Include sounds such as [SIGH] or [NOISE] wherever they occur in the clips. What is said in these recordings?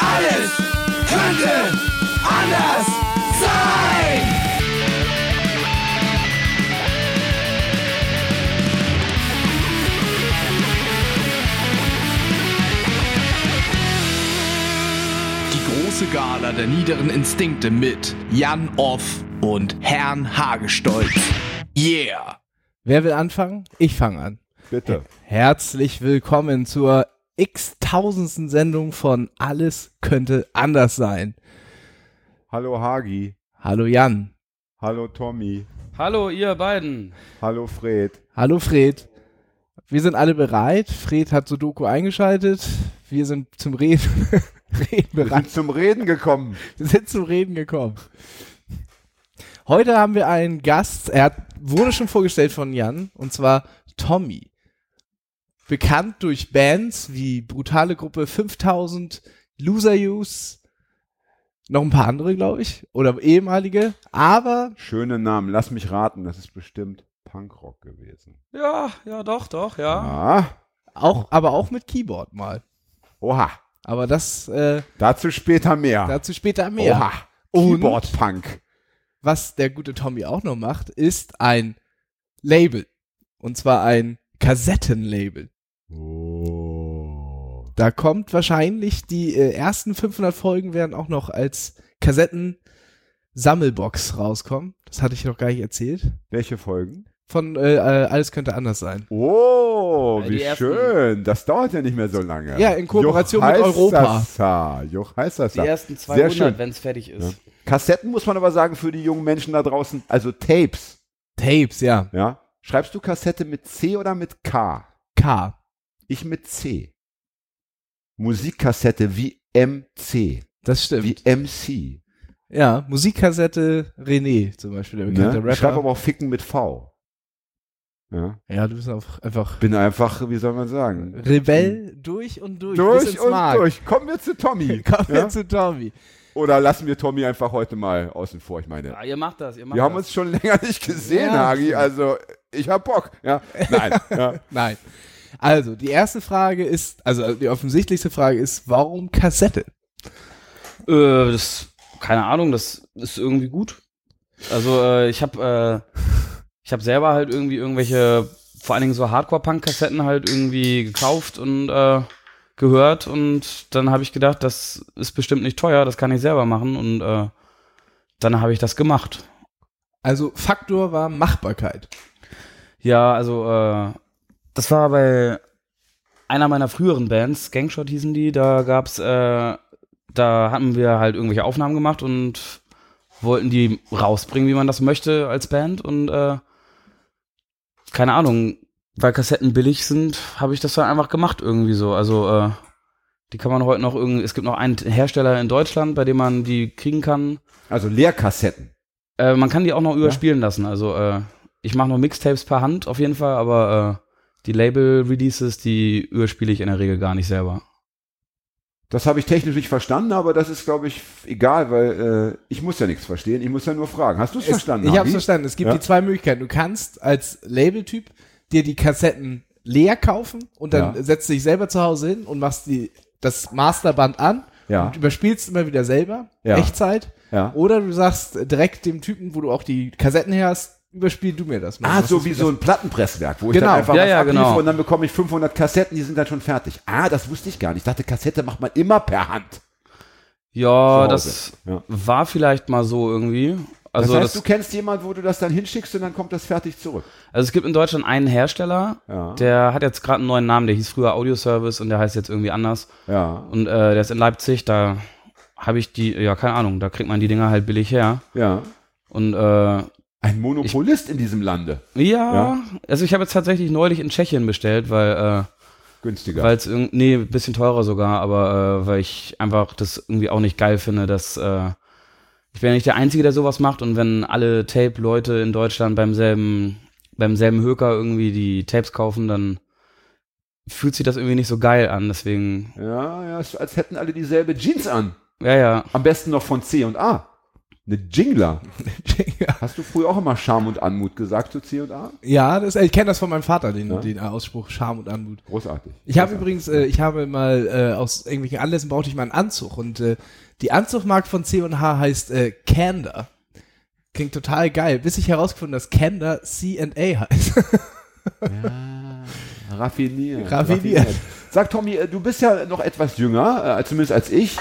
Alles könnte anders sein. Die große Gala der niederen Instinkte mit Jan Off und Herrn Hagestolz. Yeah! Wer will anfangen? Ich fange an. Bitte. Herzlich willkommen zur x-tausendsten Sendung von Alles könnte anders sein. Hallo Hagi. Hallo Jan. Hallo Tommy. Hallo, ihr beiden. Hallo Fred. Hallo Fred. Wir sind alle bereit. Fred hat Sudoku eingeschaltet. Wir sind zum Reden, [LAUGHS] Reden Wir bereit. sind zum Reden gekommen. Wir sind zum Reden gekommen. Heute haben wir einen Gast, er hat, wurde schon vorgestellt von Jan, und zwar Tommy. Bekannt durch Bands wie Brutale Gruppe 5000, Loser Use, noch ein paar andere, glaube ich, oder ehemalige, aber Schöne Namen. Lass mich raten, das ist bestimmt Punkrock gewesen. Ja, ja, doch, doch, ja. Ah. auch, aber auch mit Keyboard mal. Oha. Aber das äh, Dazu später mehr. dazu später mehr. Oha. Und- Keyboard Punk. was der gute Tommy auch noch macht, ist ein Label. Und zwar ein Kassettenlabel. Oh. Da kommt wahrscheinlich die äh, ersten 500 Folgen werden auch noch als Kassetten-Sammelbox rauskommen. Das hatte ich noch gar nicht erzählt. Welche Folgen? Von äh, äh, Alles könnte anders sein. Oh, Ja, wie schön. Das dauert ja nicht mehr so lange. Ja, in Kooperation Juch mit Europa. Heißasa. Juch Heißasa. Die ersten Sehr 200, schön. wenn es fertig ist. Ja. Kassetten muss man aber sagen für die jungen Menschen da draußen, also Tapes. Tapes, ja. Ja? Schreibst du Kassette mit C oder mit K? K. Ich mit C. Musikkassette wie MC, Das stimmt. wie MC. Ja, Musikkassette René zum Beispiel, der bekannte Ne? Ich schreibe Rapper. aber auch Ficken mit V. Ja? ja, du bist auch einfach Bin einfach, wie soll man sagen? Rebell durch und durch. Durch und Mark. durch. Kommen wir zu Tommy. [LAUGHS] Kommen wir ja? zu Tommy. Oder lassen wir Tommy einfach heute mal außen vor? Ich meine, Ja, ihr macht das, ihr macht wir haben das. uns schon [LAUGHS] länger nicht gesehen, Ja. Hagi. Also, ich hab Bock. Ja? Nein. [LAUGHS] ja. Nein. Also, die erste Frage ist, also die offensichtlichste Frage ist, warum Kassette? Äh, das, keine Ahnung, das ist irgendwie gut. Also, äh, ich habe äh, ich habe selber halt irgendwie irgendwelche, vor allen Dingen so Hardcore-Punk-Kassetten halt irgendwie gekauft und äh, gehört und dann habe ich gedacht, das ist bestimmt nicht teuer, das kann ich selber machen und äh, dann habe ich das gemacht. Also, Faktor war Machbarkeit. Ja, also äh, das war bei einer meiner früheren Bands, Gangshot hießen die, da gab's, äh, da hatten wir halt irgendwelche Aufnahmen gemacht und wollten die rausbringen, wie man das möchte als Band und äh, keine Ahnung, weil Kassetten billig sind, habe ich das dann einfach gemacht irgendwie so. Also äh, die kann man heute noch irgendwie, es gibt noch einen Hersteller in Deutschland, bei dem man die kriegen kann. Also Leerkassetten. Äh, man kann die auch noch überspielen lassen. Also äh, ich mache noch Mixtapes per Hand auf jeden Fall, aber äh, die Label-Releases, die überspiele ich in der Regel gar nicht selber. Das habe ich technisch nicht verstanden, aber das ist, glaube ich, egal, weil äh, ich muss ja nichts verstehen. Ich muss ja nur fragen. Hast du es Es, verstanden? ich habe Hagi? verstanden. Es gibt Ja. die zwei Möglichkeiten. Du kannst als Labeltyp dir die Kassetten leer kaufen und dann Ja. setzt dich selber zu Hause hin und machst die, das Masterband an Ja. und überspielst immer wieder selber, Ja. Echtzeit. Ja. Oder du sagst direkt dem Typen, wo du auch die Kassetten her hast, überspiel du mir das mal. Ah, Das so wie so ein Plattenpresswerk, wo ich Genau. dann einfach Ja, was ja, genau. und dann bekomme ich 500 Kassetten, die sind dann schon fertig. Ah, das wusste ich gar nicht. Ich dachte, Kassette macht man immer per Hand. Ja, das. Ja. war vielleicht mal so irgendwie. Also, das das heißt, du kennst jemanden, wo du das dann hinschickst und dann kommt das fertig zurück. also es gibt in Deutschland einen Hersteller, Ja. der hat jetzt gerade einen neuen Namen, der hieß früher Audio Service und der heißt jetzt irgendwie anders. Ja, Und äh, der ist in Leipzig, da habe ich die, ja, keine Ahnung, da kriegt man die Dinger halt billig her. ja. Und äh, Ein Monopolist in diesem Lande. ja, Ja. also ich habe jetzt tatsächlich neulich in Tschechien bestellt, weil Günstiger. äh, weil es irgendwie, nee, ein bisschen teurer sogar, aber äh, weil ich einfach das irgendwie auch nicht geil finde, dass äh, ich bin ja nicht der Einzige, der sowas macht und wenn alle Tape-Leute in Deutschland beim selben, beim selben Höker irgendwie die Tapes kaufen, dann fühlt sich das irgendwie nicht so geil an. Deswegen, ja, ja, als hätten alle dieselbe Jeans an. ja, ja, Am besten noch von C und A. [LAUGHS] Eine Jingler. Hast du früher auch immer Charme und Anmut gesagt zu C&A? ja, das, ich kenne das von meinem Vater, den, Ja. den Ausspruch Scham und Anmut. Großartig. Ich habe übrigens, äh, ich habe mal äh, aus irgendwelchen Anlässen brauchte ich mal einen Anzug und äh, die Anzugmarke von C&H heißt äh, Candor. Klingt total geil, bis ich herausgefunden habe, dass Candor C&A heißt. Ja, raffiniert. Raffiniert. Sag Tommy, äh, du bist ja noch etwas jünger, äh, zumindest als ich.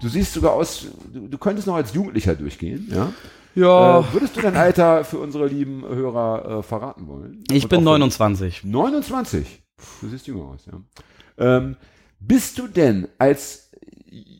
Du siehst sogar aus, du, du könntest noch als Jugendlicher durchgehen, ja? Ja, Äh, würdest du dein Alter für unsere lieben Hörer äh, verraten wollen? ich Und bin auch für- 29. 29. Du siehst jünger aus, ja. Ähm, bist du denn als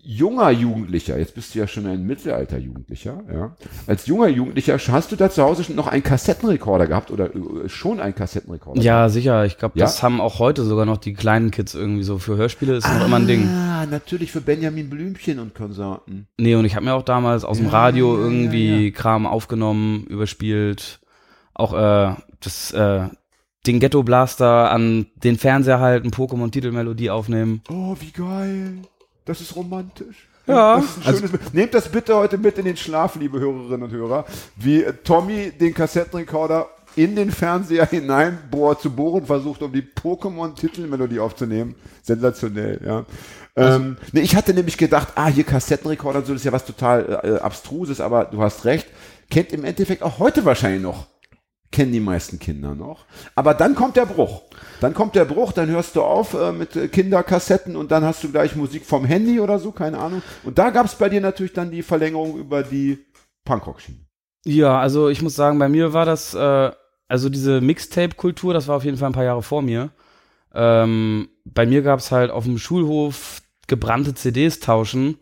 junger Jugendlicher, jetzt bist du ja schon ein Mittelalter-Jugendlicher, ja, als junger Jugendlicher, hast du da zu Hause schon noch einen Kassettenrekorder gehabt oder äh, schon einen Kassettenrekorder? Ja, sicher. Ich glaube, Ja? das haben auch heute sogar noch die kleinen Kids irgendwie so. Für Hörspiele ist noch immer ein Ding. Ah, natürlich für Benjamin Blümchen und Konsorten. Nee, und ich habe mir auch damals aus dem Ja, Radio ja, irgendwie ja. Kram aufgenommen, überspielt. Auch äh, das, äh, den Ghetto Blaster an den Fernseher halten, Pokémon-Titelmelodie aufnehmen. Oh, wie geil. Das ist romantisch. Ja. Das ist ein schönes Bild. Nehmt das bitte heute mit in den Schlaf, liebe Hörerinnen und Hörer, wie Tommy den Kassettenrekorder in den Fernseher [LAUGHS] hinein bohrt, zu bohren versucht, um die Pokémon-Titelmelodie aufzunehmen. Sensationell, ja. ähm, nee, ich hatte nämlich gedacht, ah, hier Kassettenrekorder, und so das ist ja was total äh, abstruses, aber du hast recht. Kennt im Endeffekt auch heute wahrscheinlich noch kennen die meisten Kinder noch. Aber dann kommt der Bruch. Dann kommt der Bruch, dann hörst du auf äh, mit äh, Kinderkassetten und dann hast du gleich Musik vom Handy oder so, keine Ahnung. Und da gab es bei dir natürlich dann die Verlängerung über die Punkrock-Schiene. Ja, also ich muss sagen, bei mir war das, äh, also diese Mixtape-Kultur, das war auf jeden Fall ein paar Jahre vor mir. Ähm, bei mir gab es halt auf dem Schulhof gebrannte CDs tauschen.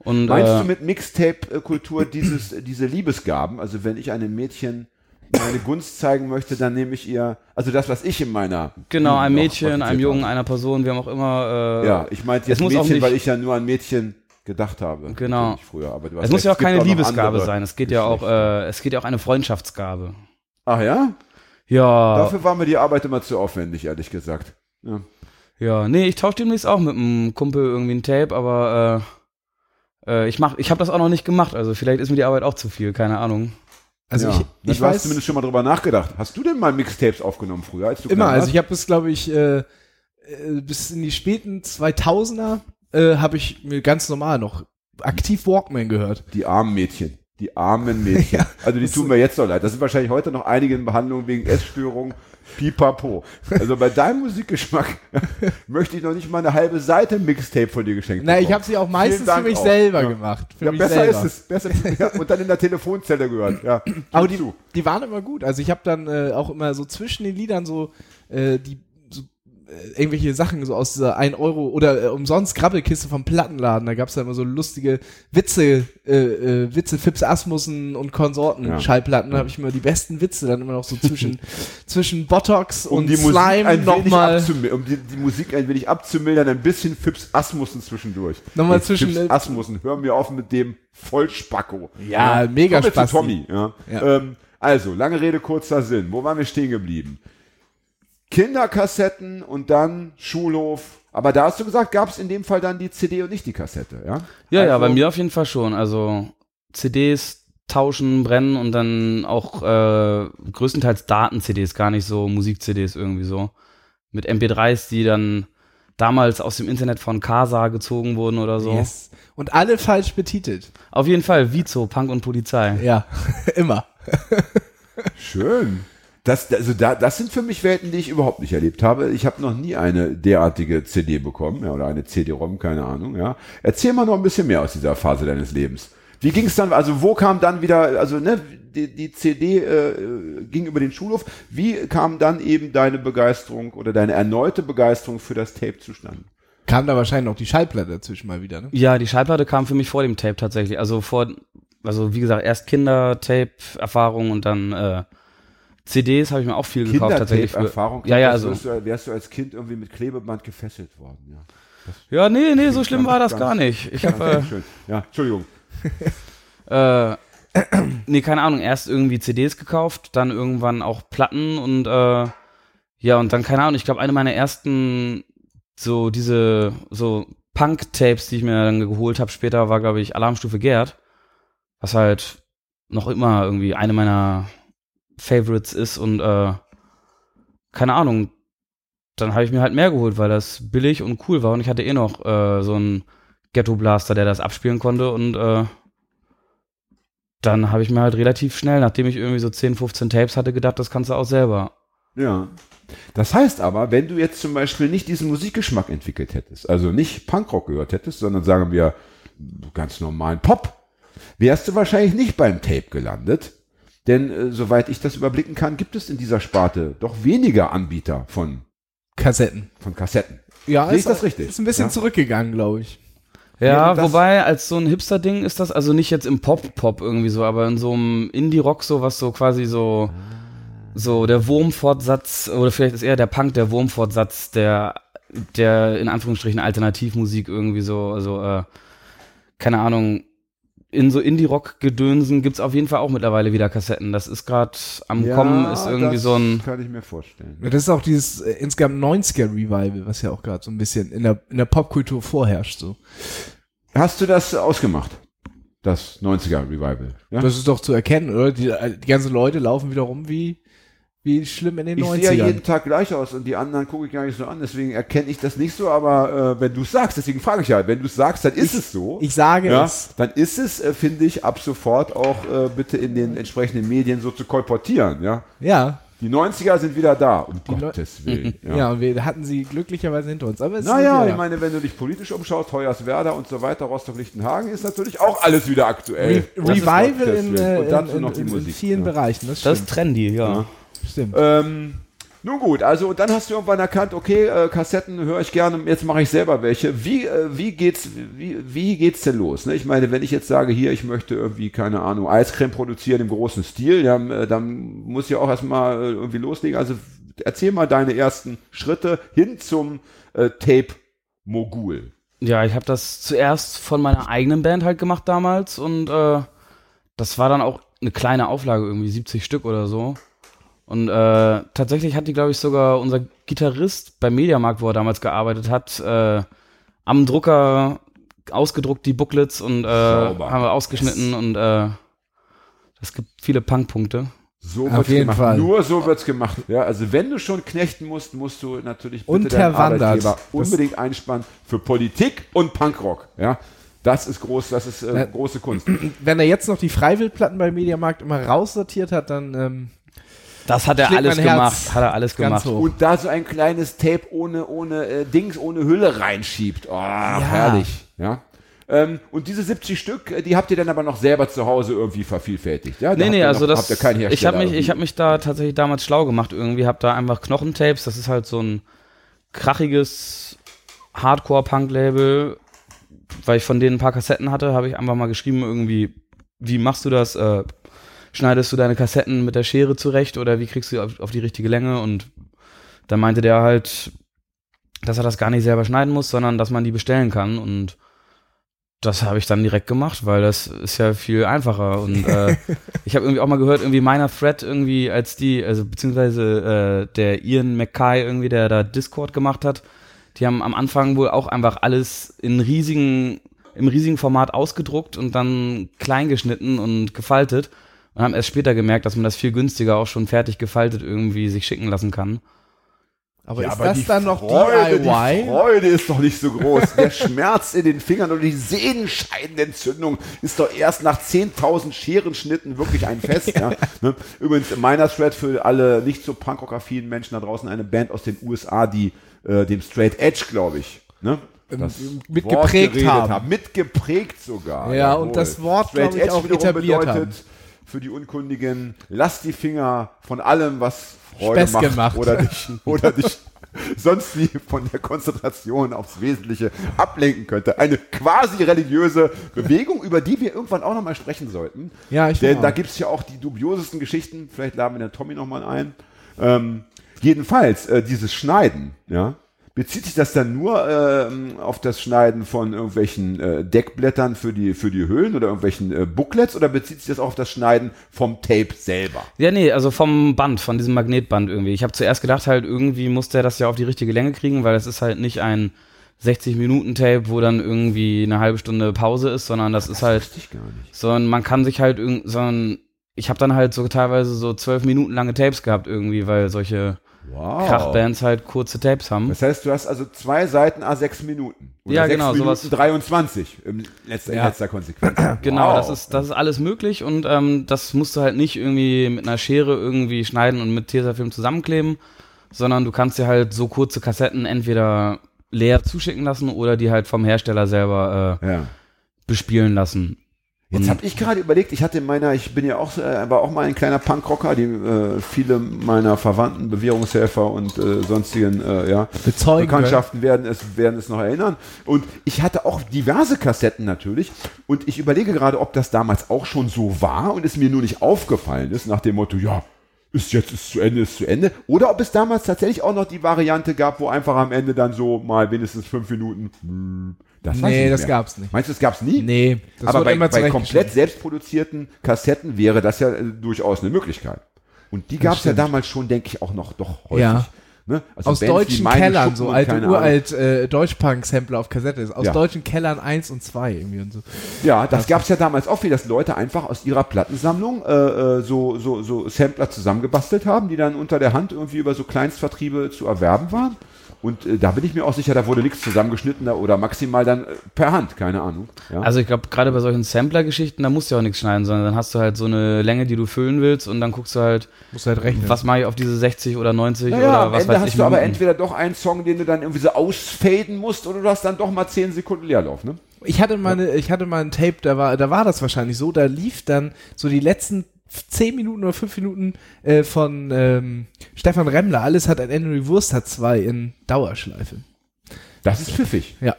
Und, Meinst äh, du mit Mixtape-Kultur dieses, diese Liebesgaben? Also wenn ich einem Mädchen meine Gunst zeigen möchte, dann nehme ich ihr, also das, was ich in meiner Genau, noch Mädchen, einem Jungen, einer Person, wir haben auch immer. Äh, Ja, ich meinte jetzt muss auch Mädchen, nicht- weil ich ja nur an Mädchen gedacht habe. Genau. Früher, aber Es muss ja auch keine noch Liebesgabe sein. Es geht ja auch, äh, es geht ja auch eine Freundschaftsgabe. Ach ja? Ja, Dafür war mir die Arbeit immer zu aufwendig, ehrlich gesagt. Ja. ja, nee, ich tausche demnächst auch mit einem Kumpel irgendwie ein Tape, aber äh, äh, ich mach, ich habe das auch noch nicht gemacht. Also vielleicht ist mir die Arbeit auch zu viel, keine Ahnung. Also ja. ich, ich weiß zumindest schon mal drüber nachgedacht. Hast du denn mal Mixtapes aufgenommen früher, als du immer, also ich habe bis, glaube ich, äh, äh, bis in die späten 2000er äh, habe ich mir ganz normal noch aktiv Walkman gehört. Die armen Mädchen. Die armen Mädchen. [LAUGHS] also die tun mir jetzt so leid. Das sind wahrscheinlich heute noch einige in Behandlung wegen Essstörung. Pipapo. Also bei deinem Musikgeschmack [LAUGHS] möchte ich noch nicht mal eine halbe Seite Mixtape von dir geschenkt Na, ich habe sie auch meistens für mich auch. selber Ja. gemacht. Für Ja, mich besser selber. ist es. Besser, ja, und dann in der Telefonzelle gehört. Ja. Aber die, die waren immer gut. Also ich habe dann äh, auch immer so zwischen den Liedern so äh, die irgendwelche Sachen so aus dieser 1 Euro oder äh, umsonst Grabbelkiste vom Plattenladen. Da gab's da immer so lustige Witze, äh, äh, Witze Fips Asmussen und Konsorten Ja. Schallplatten. Da habe ich immer die besten Witze dann immer noch so zwischen [LAUGHS] zwischen Botox um und die Musik Slime ein wenig nochmal abzumildern, um die, die Musik ein wenig abzumildern, ein bisschen Fips Asmussen zwischendurch. Nochmal Ey, zwischen- Fips Asmussen, hör mir auf mit dem Vollspacko. Ja, mega wir zu Spasti. Tommy, ja. Ja. Ähm, also, lange Rede, kurzer Sinn. Wo waren wir stehen geblieben? Kinderkassetten und dann Schulhof. Aber da hast du gesagt, gab es in dem Fall dann die CD und nicht die Kassette, ja? Ja, ja, Also- bei mir auf jeden Fall schon. Also CDs tauschen, brennen und dann auch äh, größtenteils Daten-CDs, gar nicht so Musik-CDs irgendwie so. Mit MP3s, die dann damals aus dem Internet von Casa gezogen wurden oder so. Yes. Und alle falsch betitelt. Auf jeden Fall Vizo, Punk und Polizei. Ja, [LAUGHS] immer. Schön. Das, also da, das sind für mich Welten, die ich überhaupt nicht erlebt habe. Ich habe noch nie eine derartige CD bekommen, ja, oder eine CD-ROM, keine Ahnung, ja. Erzähl mal noch ein bisschen mehr aus dieser Phase deines Lebens. Wie ging es dann, also wo kam dann wieder, also ne, die, die CD äh, ging über den Schulhof. Wie kam dann eben deine Begeisterung oder deine erneute Begeisterung für das Tape zustande? Kam da wahrscheinlich noch die Schallplatte dazwischen mal wieder, ne? Ja, die Schallplatte kam für mich vor dem Tape tatsächlich. Also vor, also wie gesagt, erst Kinder-Tape-Erfahrung und dann äh, CDs habe ich mir auch viel gekauft tatsächlich. Für, Kindertape-Erfahrung. Ja, ja, also. Wärst du, wärst du als Kind irgendwie mit Klebeband gefesselt worden, ja. Ja, nee, nee, so schlimm war das gar nicht. Ich habe schön. Ja, Entschuldigung. [LAUGHS] äh, [CLEARS THROAT] nee, keine Ahnung, erst irgendwie CDs gekauft, dann irgendwann auch Platten und äh, ja, und dann, keine Ahnung, ich glaube, eine meiner ersten so diese so Punk-Tapes, die ich mir dann geholt habe später, war, glaube ich, Alarmstufe Gerd. was halt noch immer irgendwie eine meiner Favorites ist und äh, keine Ahnung, dann habe ich mir halt mehr geholt, weil das billig und cool war und ich hatte eh noch äh, so einen Ghetto Blaster, der das abspielen konnte und äh, dann habe ich mir halt relativ schnell, nachdem ich irgendwie so 10, 15 Tapes hatte, gedacht, das kannst du auch selber. Ja. Das heißt aber, wenn du jetzt zum Beispiel nicht diesen Musikgeschmack entwickelt hättest, also nicht Punkrock gehört hättest, sondern sagen wir ganz normalen Pop, wärst du wahrscheinlich nicht beim Tape gelandet. Denn äh, soweit ich das überblicken kann, gibt es in dieser Sparte doch weniger Anbieter von, Kassetten. von Kassetten. Ja, Sehe ich das richtig? Ist ein bisschen Ja. zurückgegangen, glaube ich. Ja, das- wobei als so ein Hipster-Ding ist das, also nicht jetzt im Pop-Pop irgendwie so, aber in so einem Indie-Rock so, was so quasi so, so der Wurmfortsatz, oder vielleicht ist eher der Punk der Wurmfortsatz der, der in Anführungsstrichen Alternativmusik irgendwie so, also, äh, keine Ahnung, in so Indie-Rock-Gedönsen gibt's auf jeden Fall auch mittlerweile wieder Kassetten. Das ist gerade am Kommen, ist irgendwie das so ein, Kann ich mir vorstellen. Das ist auch dieses äh, insgesamt 90er-Revival, was ja auch gerade so ein bisschen in der, in der Popkultur vorherrscht. So. Hast du das ausgemacht? Das 90er Revival. Ja? Das ist doch zu erkennen, oder? Die, äh, die ganzen Leute laufen wieder rum wie, wie schlimm in den ich 90ern. sehe ja jeden Tag gleich aus und die anderen gucke ich gar nicht so an, deswegen erkenne ich das nicht so, aber äh, wenn du es sagst, deswegen frage ich ja, wenn du es sagst, dann ist es so. ich sage ja, es. dann ist es, äh, finde ich, ab sofort auch äh, bitte in den entsprechenden Medien so zu kolportieren. Ja? Ja. Die 90er sind wieder da, um Leu- Gottes Willen. [LAUGHS] Ja. und wir hatten sie glücklicherweise hinter uns. Aber es Naja, ist ich meine, wenn du dich politisch umschaust, Hoyerswerda und so weiter, Rostock-Lichtenhagen, ist natürlich auch alles wieder aktuell. Re Revival in, äh, in, noch die in, in Musik. vielen ja. Bereichen. Das das ist trendy, ja. Ja. Stimmt. Ähm, nun gut, also und dann hast du irgendwann erkannt, okay, äh, Kassetten höre ich gerne, jetzt mache ich selber welche. Wie, äh, wie geht's, wie, wie geht's denn los? Ne? Ich meine, wenn ich jetzt sage, hier, ich möchte irgendwie, keine Ahnung, Eiscreme produzieren im großen Stil, ja, äh, dann muss ich auch erstmal äh, irgendwie loslegen. Also erzähl mal deine ersten Schritte hin zum äh, Tape-Mogul. Ja, ich habe das zuerst von meiner eigenen Band halt gemacht damals und äh, das war dann auch eine kleine Auflage, irgendwie 70 Stück oder so. Und äh, tatsächlich hat die, glaube ich, sogar unser Gitarrist beim Mediamarkt, wo er damals gearbeitet hat, äh, am Drucker ausgedruckt die Booklets und äh, haben wir ausgeschnitten und äh, es gibt viele Punkpunkte. So Auf wird's jeden gemacht. Fall. Nur so wird's gemacht. Ja, also wenn du schon knechten musst, musst du natürlich bitte Und deinen. Arbeitgeber Das- unbedingt einspannen für Politik und Punkrock. Ja, das ist groß, das ist äh, große Kunst. Wenn er jetzt noch die Freiwildplatten beim Mediamarkt immer raussortiert hat, dann ähm, Das hat er alles gemacht, hat er alles gemacht. hoch. Und da so ein kleines Tape ohne ohne äh, Dings, ohne Hülle reinschiebt. Oh, herrlich. Ja. Ähm, und diese 70 Stück, äh, die habt ihr dann aber noch selber zu Hause irgendwie ververvielfältigt. Ja? Da Nee, nee, also noch, das. habt ihr keinen ich Hersteller habe mich, ich habe mich da tatsächlich damals schlau gemacht. Irgendwie habe da einfach Knochentapes. Das ist halt so ein krachiges Hardcore-Punk-Label, weil ich von denen ein paar Kassetten hatte, habe ich einfach mal geschrieben irgendwie, wie machst du das? Äh, schneidest du deine Kassetten mit der Schere zurecht oder wie kriegst du auf, auf die richtige Länge? Und dann meinte der halt, dass er das gar nicht selber schneiden muss, sondern dass man die bestellen kann und das habe ich dann direkt gemacht, weil das ist ja viel einfacher. Und äh, [LAUGHS] ich habe irgendwie auch mal gehört, irgendwie meiner Thread irgendwie, als die, also beziehungsweise äh, der Ian McKay irgendwie, der da Discord gemacht hat, die haben am Anfang wohl auch einfach alles in riesigen, im riesigen Format ausgedruckt und dann klein geschnitten und gefaltet. Und haben erst später gemerkt, dass man das viel günstiger auch schon fertig gefaltet irgendwie sich schicken lassen kann. aber Ja, ist aber das dann noch Freude, DIY? Die Freude ist doch nicht so groß. Der [LAUGHS] Schmerz in den Fingern oder die Sehnenscheidenentzündung ist doch erst nach 10.000 Scherenschnitten wirklich ein Fest. [LAUGHS] ja. Ne? Übrigens, Meiner Thread für alle nicht so punkrock-affinen Menschen da draußen, eine Band aus den USA, die äh, dem Straight Edge, glaube ich, ne? das mitgeprägt Wort geredet haben. Mitgeprägt sogar. Ja, jawohl. und das Wort, Straight glaub ich, auch etabliert bedeutet haben. Für die Unkundigen, lass die Finger von allem, was Freude Spaß macht, gemacht. oder dich, oder dich [LAUGHS] sonst wie von der Konzentration aufs Wesentliche ablenken könnte. Eine quasi religiöse Bewegung, über die wir irgendwann auch nochmal sprechen sollten. Ja, ich Denn da gibt es ja auch die dubiosesten Geschichten. Vielleicht laden wir den Tommy nochmal ein. Ähm, jedenfalls, äh, dieses Schneiden, ja, bezieht sich das dann nur ähm, auf das Schneiden von irgendwelchen äh, Deckblättern für die, für die Höhlen oder irgendwelchen äh, Booklets oder bezieht sich das auch auf das Schneiden vom Tape selber? Ja, nee, also vom Band, von diesem Magnetband irgendwie. Ich habe zuerst gedacht, halt irgendwie muss der das ja auf die richtige Länge kriegen, weil es ist halt nicht ein 60 Minuten Tape, wo dann irgendwie eine halbe Stunde Pause ist, sondern das ist halt, ich gar nicht. sondern man kann sich halt irgend, sondern ich habe dann halt so teilweise so zwölf Minuten lange Tapes gehabt irgendwie, weil solche Wow. Krachbands halt kurze Tapes haben. Das heißt, du hast also zwei Seiten a sechs Minuten. Oder Ja, sechs genau, Minuten sowas. 23 im letzter, in Ja. letzter Konsequenz. [CLEARS THROAT] Genau, Wow. das ist das ist alles möglich und ähm, das musst du halt nicht irgendwie mit einer Schere irgendwie schneiden und mit Tesafilm zusammenkleben, sondern du kannst dir halt so kurze Kassetten entweder leer zuschicken lassen oder die halt vom Hersteller selber äh, Ja. bespielen lassen. Jetzt Und- habe ich gerade überlegt, ich hatte in meiner, ich bin ja auch, äh, war auch mal ein kleiner Punkrocker, die äh, viele meiner Verwandten, Bewährungshelfer und äh, sonstigen äh, ja, Bezeugen Bekanntschaften werden es, werden es noch erinnern. Und ich hatte auch diverse Kassetten natürlich. Und ich überlege gerade, ob das damals auch schon so war und es mir nur nicht aufgefallen ist, nach dem Motto, ja, ist jetzt ist zu Ende, ist zu Ende. Oder ob es damals tatsächlich auch noch die Variante gab, wo einfach am Ende dann so mal wenigstens fünf Minuten. hm, Das Nee, das mehr. gab's nicht. Meinst du, es gab's nie? Nee, das aber bei, bei komplett selbstproduzierten Kassetten wäre das ja äh, durchaus eine Möglichkeit. Und die gab es ja damals schon, denke ich, auch noch doch häufig. Ja. Ne? Also Aus Bands deutschen Kellern, Schuppen so alte uralt äh, Deutschpunk-Sampler auf Kassette ist. Aus Ja. deutschen Kellern 1 und 2 irgendwie und so. Ja, das gab es ja damals auch viel, dass Leute einfach aus ihrer Plattensammlung äh, äh, so, so, so Sampler zusammengebastelt haben, die dann unter der Hand irgendwie über so Kleinstvertriebe zu erwerben waren. Und äh, da bin ich mir auch sicher, da wurde nichts zusammengeschnitten da- oder maximal dann äh, per Hand, keine Ahnung. Ja? Also ich glaube, gerade bei solchen Sampler-Geschichten, da musst du ja auch nichts schneiden, sondern dann hast du halt so eine Länge, die du füllen willst und dann guckst du halt, Muss halt rechnen. was mache ich auf diese 60 oder 90 Naja, oder was Ende weiß hast ich. du aber entweder doch einen Song, den du dann irgendwie so ausfaden musst, oder du hast dann doch mal 10 Sekunden Leerlauf, ne? Ich hatte mal, eine, ich hatte mal ein Tape, da war, da war das wahrscheinlich so, da lief dann so die letzten 10 Minuten oder 5 Minuten äh, von ähm, Stefan Remmler, alles hat ein Ende, die Wurst hat zwei in Dauerschleife. Das ist pfiffig. Ja.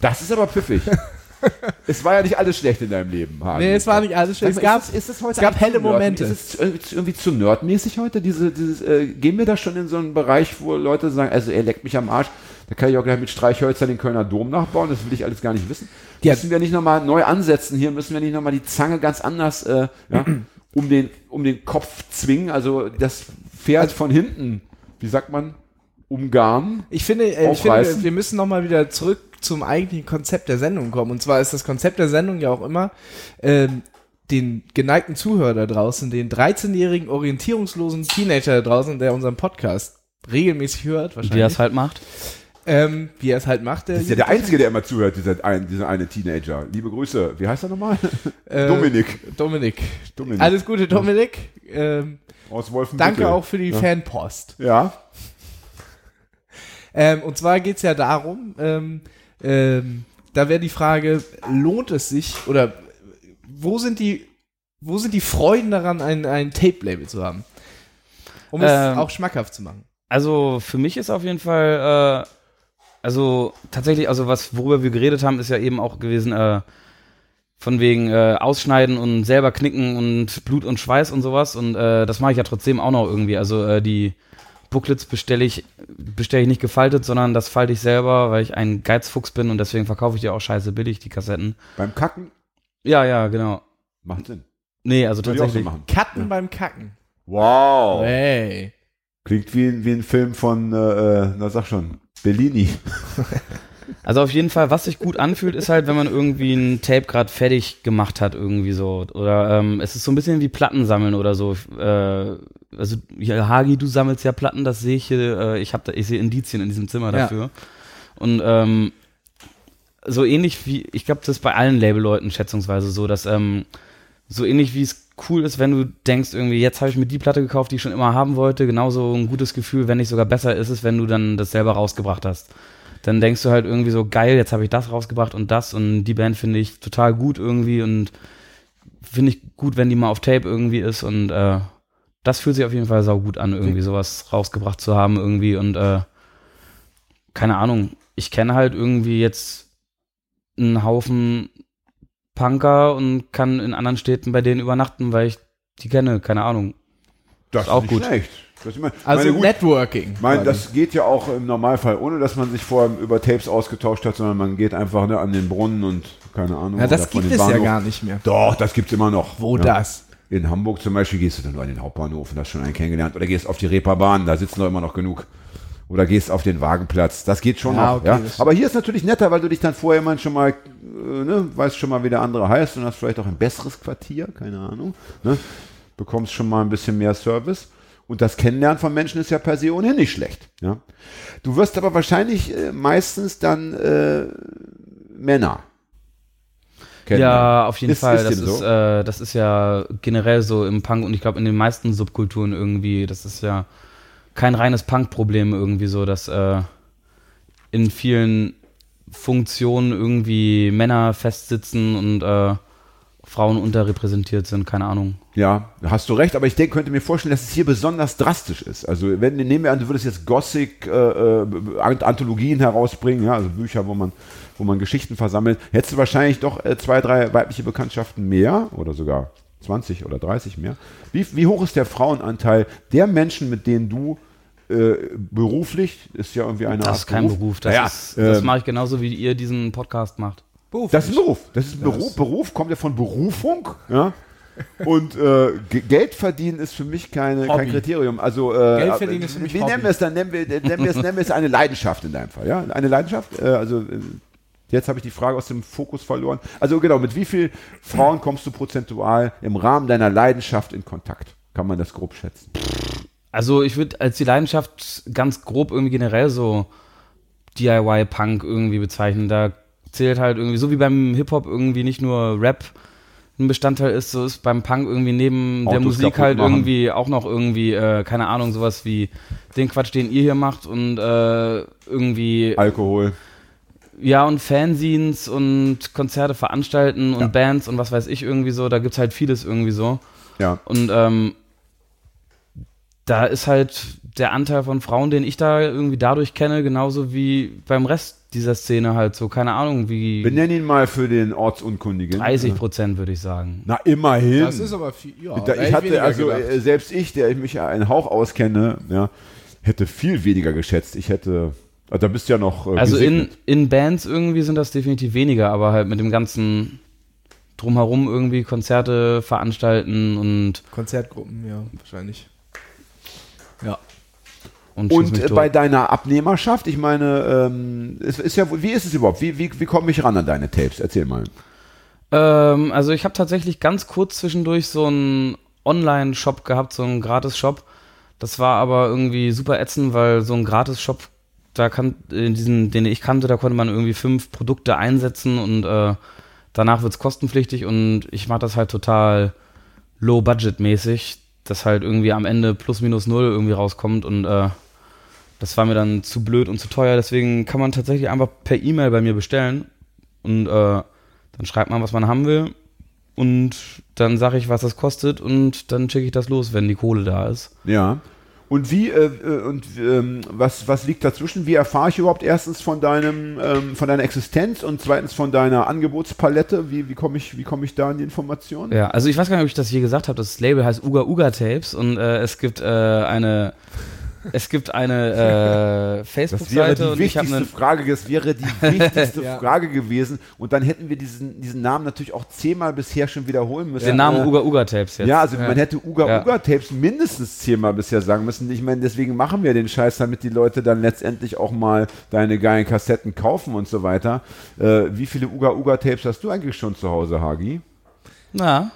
Das ist aber pfiffig. [LAUGHS] es war ja nicht alles schlecht in deinem Leben, Hagen. Nee, es war nicht alles schlecht. Es gab, ist, es- ist es heute es gab helle Momente. Ist es irgendwie zu- irgendwie zu nerdmäßig heute? Diese, dieses, äh, gehen wir da schon in so einen Bereich, wo Leute sagen, also er leckt mich am Arsch, da kann ich auch gleich mit Streichhölzern den Kölner Dom nachbauen, das will ich alles gar nicht wissen. Ja. Müssen wir nicht nochmal neu ansetzen hier, müssen wir nicht nochmal die Zange ganz anders äh, ja, [CLEARS THROAT] um, den, um den Kopf zwingen, also das Pferd von hinten, wie sagt man, umgarnen. Ich finde, äh, ich finde wir müssen nochmal wieder zurück zum eigentlichen Konzept der Sendung kommen. Und zwar ist das Konzept der Sendung ja auch immer, ähm, den geneigten Zuhörer da draußen, den 13-jährigen orientierungslosen Teenager da draußen, der unseren Podcast regelmäßig hört, Wie wahrscheinlich, er es halt macht. Ähm, wie er es halt macht. Das ist ja der Einzige, der immer zuhört, dieser, ein, dieser eine Teenager. Liebe Grüße. Wie heißt er nochmal? äh, Dominik. Dominik. Dominik. Alles Gute, Dominik. Ähm, Aus Wolfenbüttel. danke auch für die Ja. Fanpost. Ja. Ähm, und zwar geht's ja darum, ähm, ähm, da wäre die Frage, lohnt es sich oder wo sind die, wo sind die Freuden daran, ein, ein Tape-Label zu haben? Um es Ähm, auch schmackhaft zu machen. Also für mich ist auf jeden Fall, äh, also tatsächlich, also was, worüber wir geredet haben, ist ja eben auch gewesen, äh, von wegen äh, Ausschneiden und selber knicken und Blut und Schweiß und sowas. Und äh, das mache ich ja trotzdem auch noch irgendwie. Also äh, die Booklets bestelle ich, bestelle ich nicht gefaltet, sondern das falte ich selber, weil ich ein Geizfuchs bin und deswegen verkaufe ich die auch scheiße billig, die Kassetten. Beim Kacken Ja, ja, genau. macht Sinn. Nee, also Würde tatsächlich. machen. Cutten beim Kacken. Wow. Hey. Klingt wie, wie ein Film von, äh, äh, na sag schon, Bellini. [LAUGHS] Also auf jeden Fall, was sich gut anfühlt, ist halt, wenn man irgendwie ein Tape gerade fertig gemacht hat, irgendwie so. Oder ähm, es ist so ein bisschen wie Platten sammeln oder so. Äh, also ja, Hagi, du sammelst ja Platten, das sehe ich hier. Äh, ich habe da, ich sehe Indizien in diesem Zimmer Ja. dafür. Und ähm, so ähnlich wie, ich glaube, das ist bei allen Labelleuten schätzungsweise so, dass ähm, so ähnlich wie es cool ist, wenn du denkst, irgendwie, jetzt habe ich mir die Platte gekauft, die ich schon immer haben wollte, genauso ein gutes Gefühl, wenn nicht sogar besser ist es, wenn du dann das selber rausgebracht hast. Dann denkst du halt irgendwie so, geil, jetzt habe ich das rausgebracht und das. Und die Band finde ich total gut irgendwie und finde ich gut, wenn die mal auf Tape irgendwie ist. Und äh, das fühlt sich auf jeden Fall sau gut an, irgendwie sowas rausgebracht zu haben irgendwie. Und äh, keine Ahnung, ich kenne halt irgendwie jetzt einen Haufen Punker und kann in anderen Städten bei denen übernachten, weil ich die kenne, keine Ahnung. Das Ist auch nicht gut. schlecht. Das, ich mein, Also meine, gut, Networking. mein, das geht ja auch im Normalfall, ohne dass man sich vorher über Tapes ausgetauscht hat, sondern man geht einfach ne, an den Brunnen und keine Ahnung. ja, das gibt es ja Bahnhof. gar nicht mehr. Doch, das gibt's immer noch. Wo ja. das? In Hamburg zum Beispiel gehst du dann nur an den Hauptbahnhof und hast schon einen kennengelernt. Oder gehst auf die Reeperbahn, da sitzen doch immer noch genug. Oder gehst auf den Wagenplatz. Das geht schon Ja, noch. okay, ja. Aber hier ist natürlich netter, weil du dich dann vorher mal schon mal, äh, ne, weißt schon mal, wie der andere heißt und hast vielleicht auch ein besseres Quartier, keine Ahnung. Ne? Bekommst schon mal ein bisschen mehr Service. Und das Kennenlernen von Menschen ist ja per se ohnehin nicht schlecht. Ja? Du wirst aber wahrscheinlich äh, meistens dann äh, Männer. kennenlernen. Ja, auf jeden Ist- Fall. ist das, ist, so? äh, das ist ja generell so im Punk und ich glaube in den meisten Subkulturen irgendwie, das ist ja kein reines Punk-Problem irgendwie so, dass äh, in vielen Funktionen irgendwie Männer festsitzen und äh, Frauen unterrepräsentiert sind, keine Ahnung. Ja, hast du recht, aber ich denke, könnte mir vorstellen, dass es hier besonders drastisch ist. Also, wenn, nehmen wir an, du würdest jetzt Gothic äh, äh, Anthologien herausbringen, ja, also Bücher, wo man, wo man Geschichten versammelt, hättest du wahrscheinlich doch äh, zwei, drei weibliche Bekanntschaften mehr oder sogar 20 oder 30 mehr. Wie, wie hoch ist der Frauenanteil der Menschen, mit denen du äh, beruflich, ist ja irgendwie eine Das Art ist kein Beruf, das, Naja, ist, das ähm, mache ich genauso, wie ihr diesen Podcast macht. Beruf. Das ist ein Beruf. Das ist ein Beruf. Beruf kommt ja von Berufung. Ja? Und äh, Ge- Geld verdienen ist für mich keine, kein. Kriterium. Also äh, Geld verdienen ist für mich Wie Hobby. nennen wir es dann? Nennen wir, nennen, wir es, nennen wir es eine Leidenschaft in deinem Fall. Ja? Eine Leidenschaft. Äh, also äh, jetzt habe ich die Frage aus dem Fokus verloren. Also genau, mit wie vielen Frauen kommst du prozentual im Rahmen deiner Leidenschaft in Kontakt? Kann man das grob schätzen? Also ich würde als die Leidenschaft ganz grob irgendwie generell so DIY-Punk irgendwie bezeichnen. Da zählt halt irgendwie, so wie beim Hip-Hop irgendwie nicht nur Rap ein Bestandteil ist, so ist beim Punk irgendwie neben der Autos Musik kaputt halt machen. irgendwie auch noch irgendwie, äh, keine Ahnung, sowas wie den Quatsch, den ihr hier macht und äh, irgendwie Alkohol. ja, und Fanzines und Konzerte veranstalten und Ja. Bands und was weiß ich irgendwie so, da gibt's halt vieles irgendwie so. Ja. Und ähm, da ist halt der Anteil von Frauen, den ich da irgendwie dadurch kenne, genauso wie beim Rest dieser Szene halt so, keine Ahnung, wie Benenn ihn mal für den Ortsunkundigen. 30 Prozent würde ich sagen. Na, immerhin. Das ist aber viel. Ja, Da, ich hatte, also gedacht. äh, selbst ich, der ich mich einen Hauch auskenne, ja, hätte viel weniger geschätzt. Ich hätte, ah, da bist du ja noch äh, Also in, in Bands irgendwie sind das definitiv weniger, aber halt mit dem ganzen drumherum irgendwie Konzerte veranstalten und, Konzertgruppen, ja, wahrscheinlich. Ja. und, Und bei deiner Abnehmerschaft, ich meine, ähm, es ist ja, wie ist es überhaupt? Wie, wie, wie komme ich ran an deine Tapes? Erzähl mal. Ähm, also ich habe tatsächlich ganz kurz zwischendurch so einen Online-Shop gehabt, so einen Gratis-Shop. Das war aber irgendwie super ätzend, weil so ein Gratis-Shop, da kann, in diesen, den ich kannte, da konnte man irgendwie fünf Produkte einsetzen und äh, danach wird's kostenpflichtig und ich mache das halt total low-budget-mäßig, dass halt irgendwie am Ende plus minus null irgendwie rauskommt und äh, das war mir dann zu blöd und zu teuer, deswegen kann man tatsächlich einfach per E-Mail bei mir bestellen und äh, dann schreibt man, was man haben will und dann sage ich, was das kostet und dann schicke ich das los, wenn die Kohle da ist. Ja. Und wie, äh, äh, und ähm, was, was liegt dazwischen? Wie erfahre ich überhaupt erstens von deinem, ähm, von deiner Existenz und zweitens von deiner Angebotspalette? Wie, wie komme ich, wie komme ich da an die Informationen? Ja, also ich weiß gar nicht, ob ich das hier gesagt habe. Das Label heißt Uga Uga Tapes und äh, es gibt äh, eine es gibt eine äh, Facebook-Seite und ich habe eine Frage, das wäre die [LAUGHS] wichtigste Ja. Frage gewesen. Und dann hätten wir diesen, diesen Namen natürlich auch zehnmal bisher schon wiederholen müssen. den Namen Äh, Uga Uga Tapes jetzt. Ja, also man hätte Uga. Uga Tapes mindestens zehnmal bisher sagen müssen. Ich meine, deswegen machen wir den Scheiß, damit die Leute dann letztendlich auch mal deine geilen Kassetten kaufen und so weiter. Äh, wie viele Uga Uga Tapes hast du eigentlich schon zu Hause, Hagi? Na,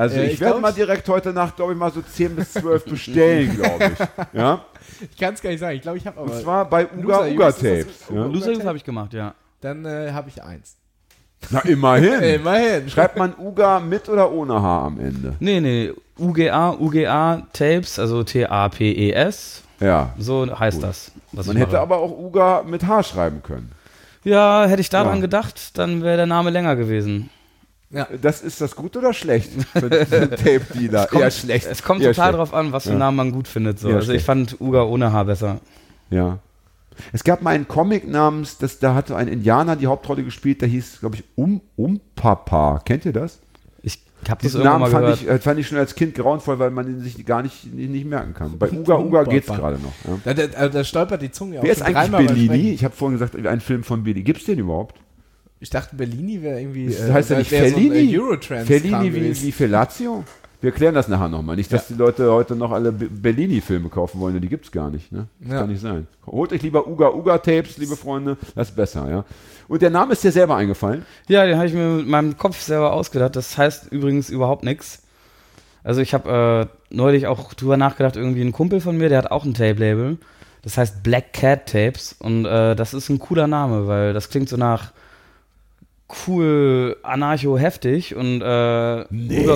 Also Äh, ich, ich werde mal direkt heute Nacht, glaube ich, mal so 10 bis 12 bestellen, [LAUGHS] glaube ich. Ja? Ich kann es gar nicht sagen. Ich glaube, ich habe aber. Und zwar bei Uga Loser Uga das Tapes. Ja? Loser habe ich gemacht, ja. Dann äh, habe ich eins. Na, immerhin. [LAUGHS] Immerhin. Schreibt man Uga mit oder ohne H am Ende? Nee, nee, UGA, UGA Tapes, also T-A-P-E-S, Ja. so heißt das. Was Man ich hätte mache. aber auch Uga mit H schreiben können. Ja, hätte ich daran Ja. gedacht, dann wäre der Name länger gewesen. Das ist das gut oder schlecht für, einen [LAUGHS] Tape-Dealer? kommt- Eher schlecht. Es kommt Eher total schlecht. drauf an, was für Ja. Namen man gut findet. So. Ja, also ich fand Uga ohne H besser. Ja. Es gab mal einen Comic namens, das, da hatte ein Indianer die Hauptrolle gespielt, der hieß, glaube ich, Um, Umpapa. Kennt ihr das? Ich habe das Diesen Namen mal fand gehört. ich, äh, fand ich schon als Kind grauenvoll, weil man ihn sich gar nicht, nicht, nicht merken kann. Bei Uga Uga Umpapa. geht's gerade noch. Ja. Da, da, da stolpert die Zunge ja Wer auch ist eigentlich Bellini? Ich habe vorhin gesagt, ein Film von Bellini. Gibt's den überhaupt? Ich dachte, Bellini wäre irgendwie. Das heißt ja nicht so ein, Fellini? äh, Eurotrans Fellini wie, wie Fellatio? Wir klären das nachher nochmal. Nicht, dass Ja. die Leute heute noch alle Be- Bellini-Filme kaufen wollen, die gibt's gar nicht. Ne? Das Ja. kann nicht sein. Holt euch lieber Uga Uga Tapes, liebe Freunde. Das ist besser, ja. Und der Name ist dir selber eingefallen. Ja, den habe ich mir mit meinem Kopf selber ausgedacht. Das heißt übrigens überhaupt nichts. Also ich habe äh, neulich auch drüber nachgedacht, irgendwie ein Kumpel von mir, der hat auch ein Tape-Label. Das heißt Black Cat Tapes und äh, das ist ein cooler Name, weil das klingt so nach cool, anarcho-heftig und äh, Uga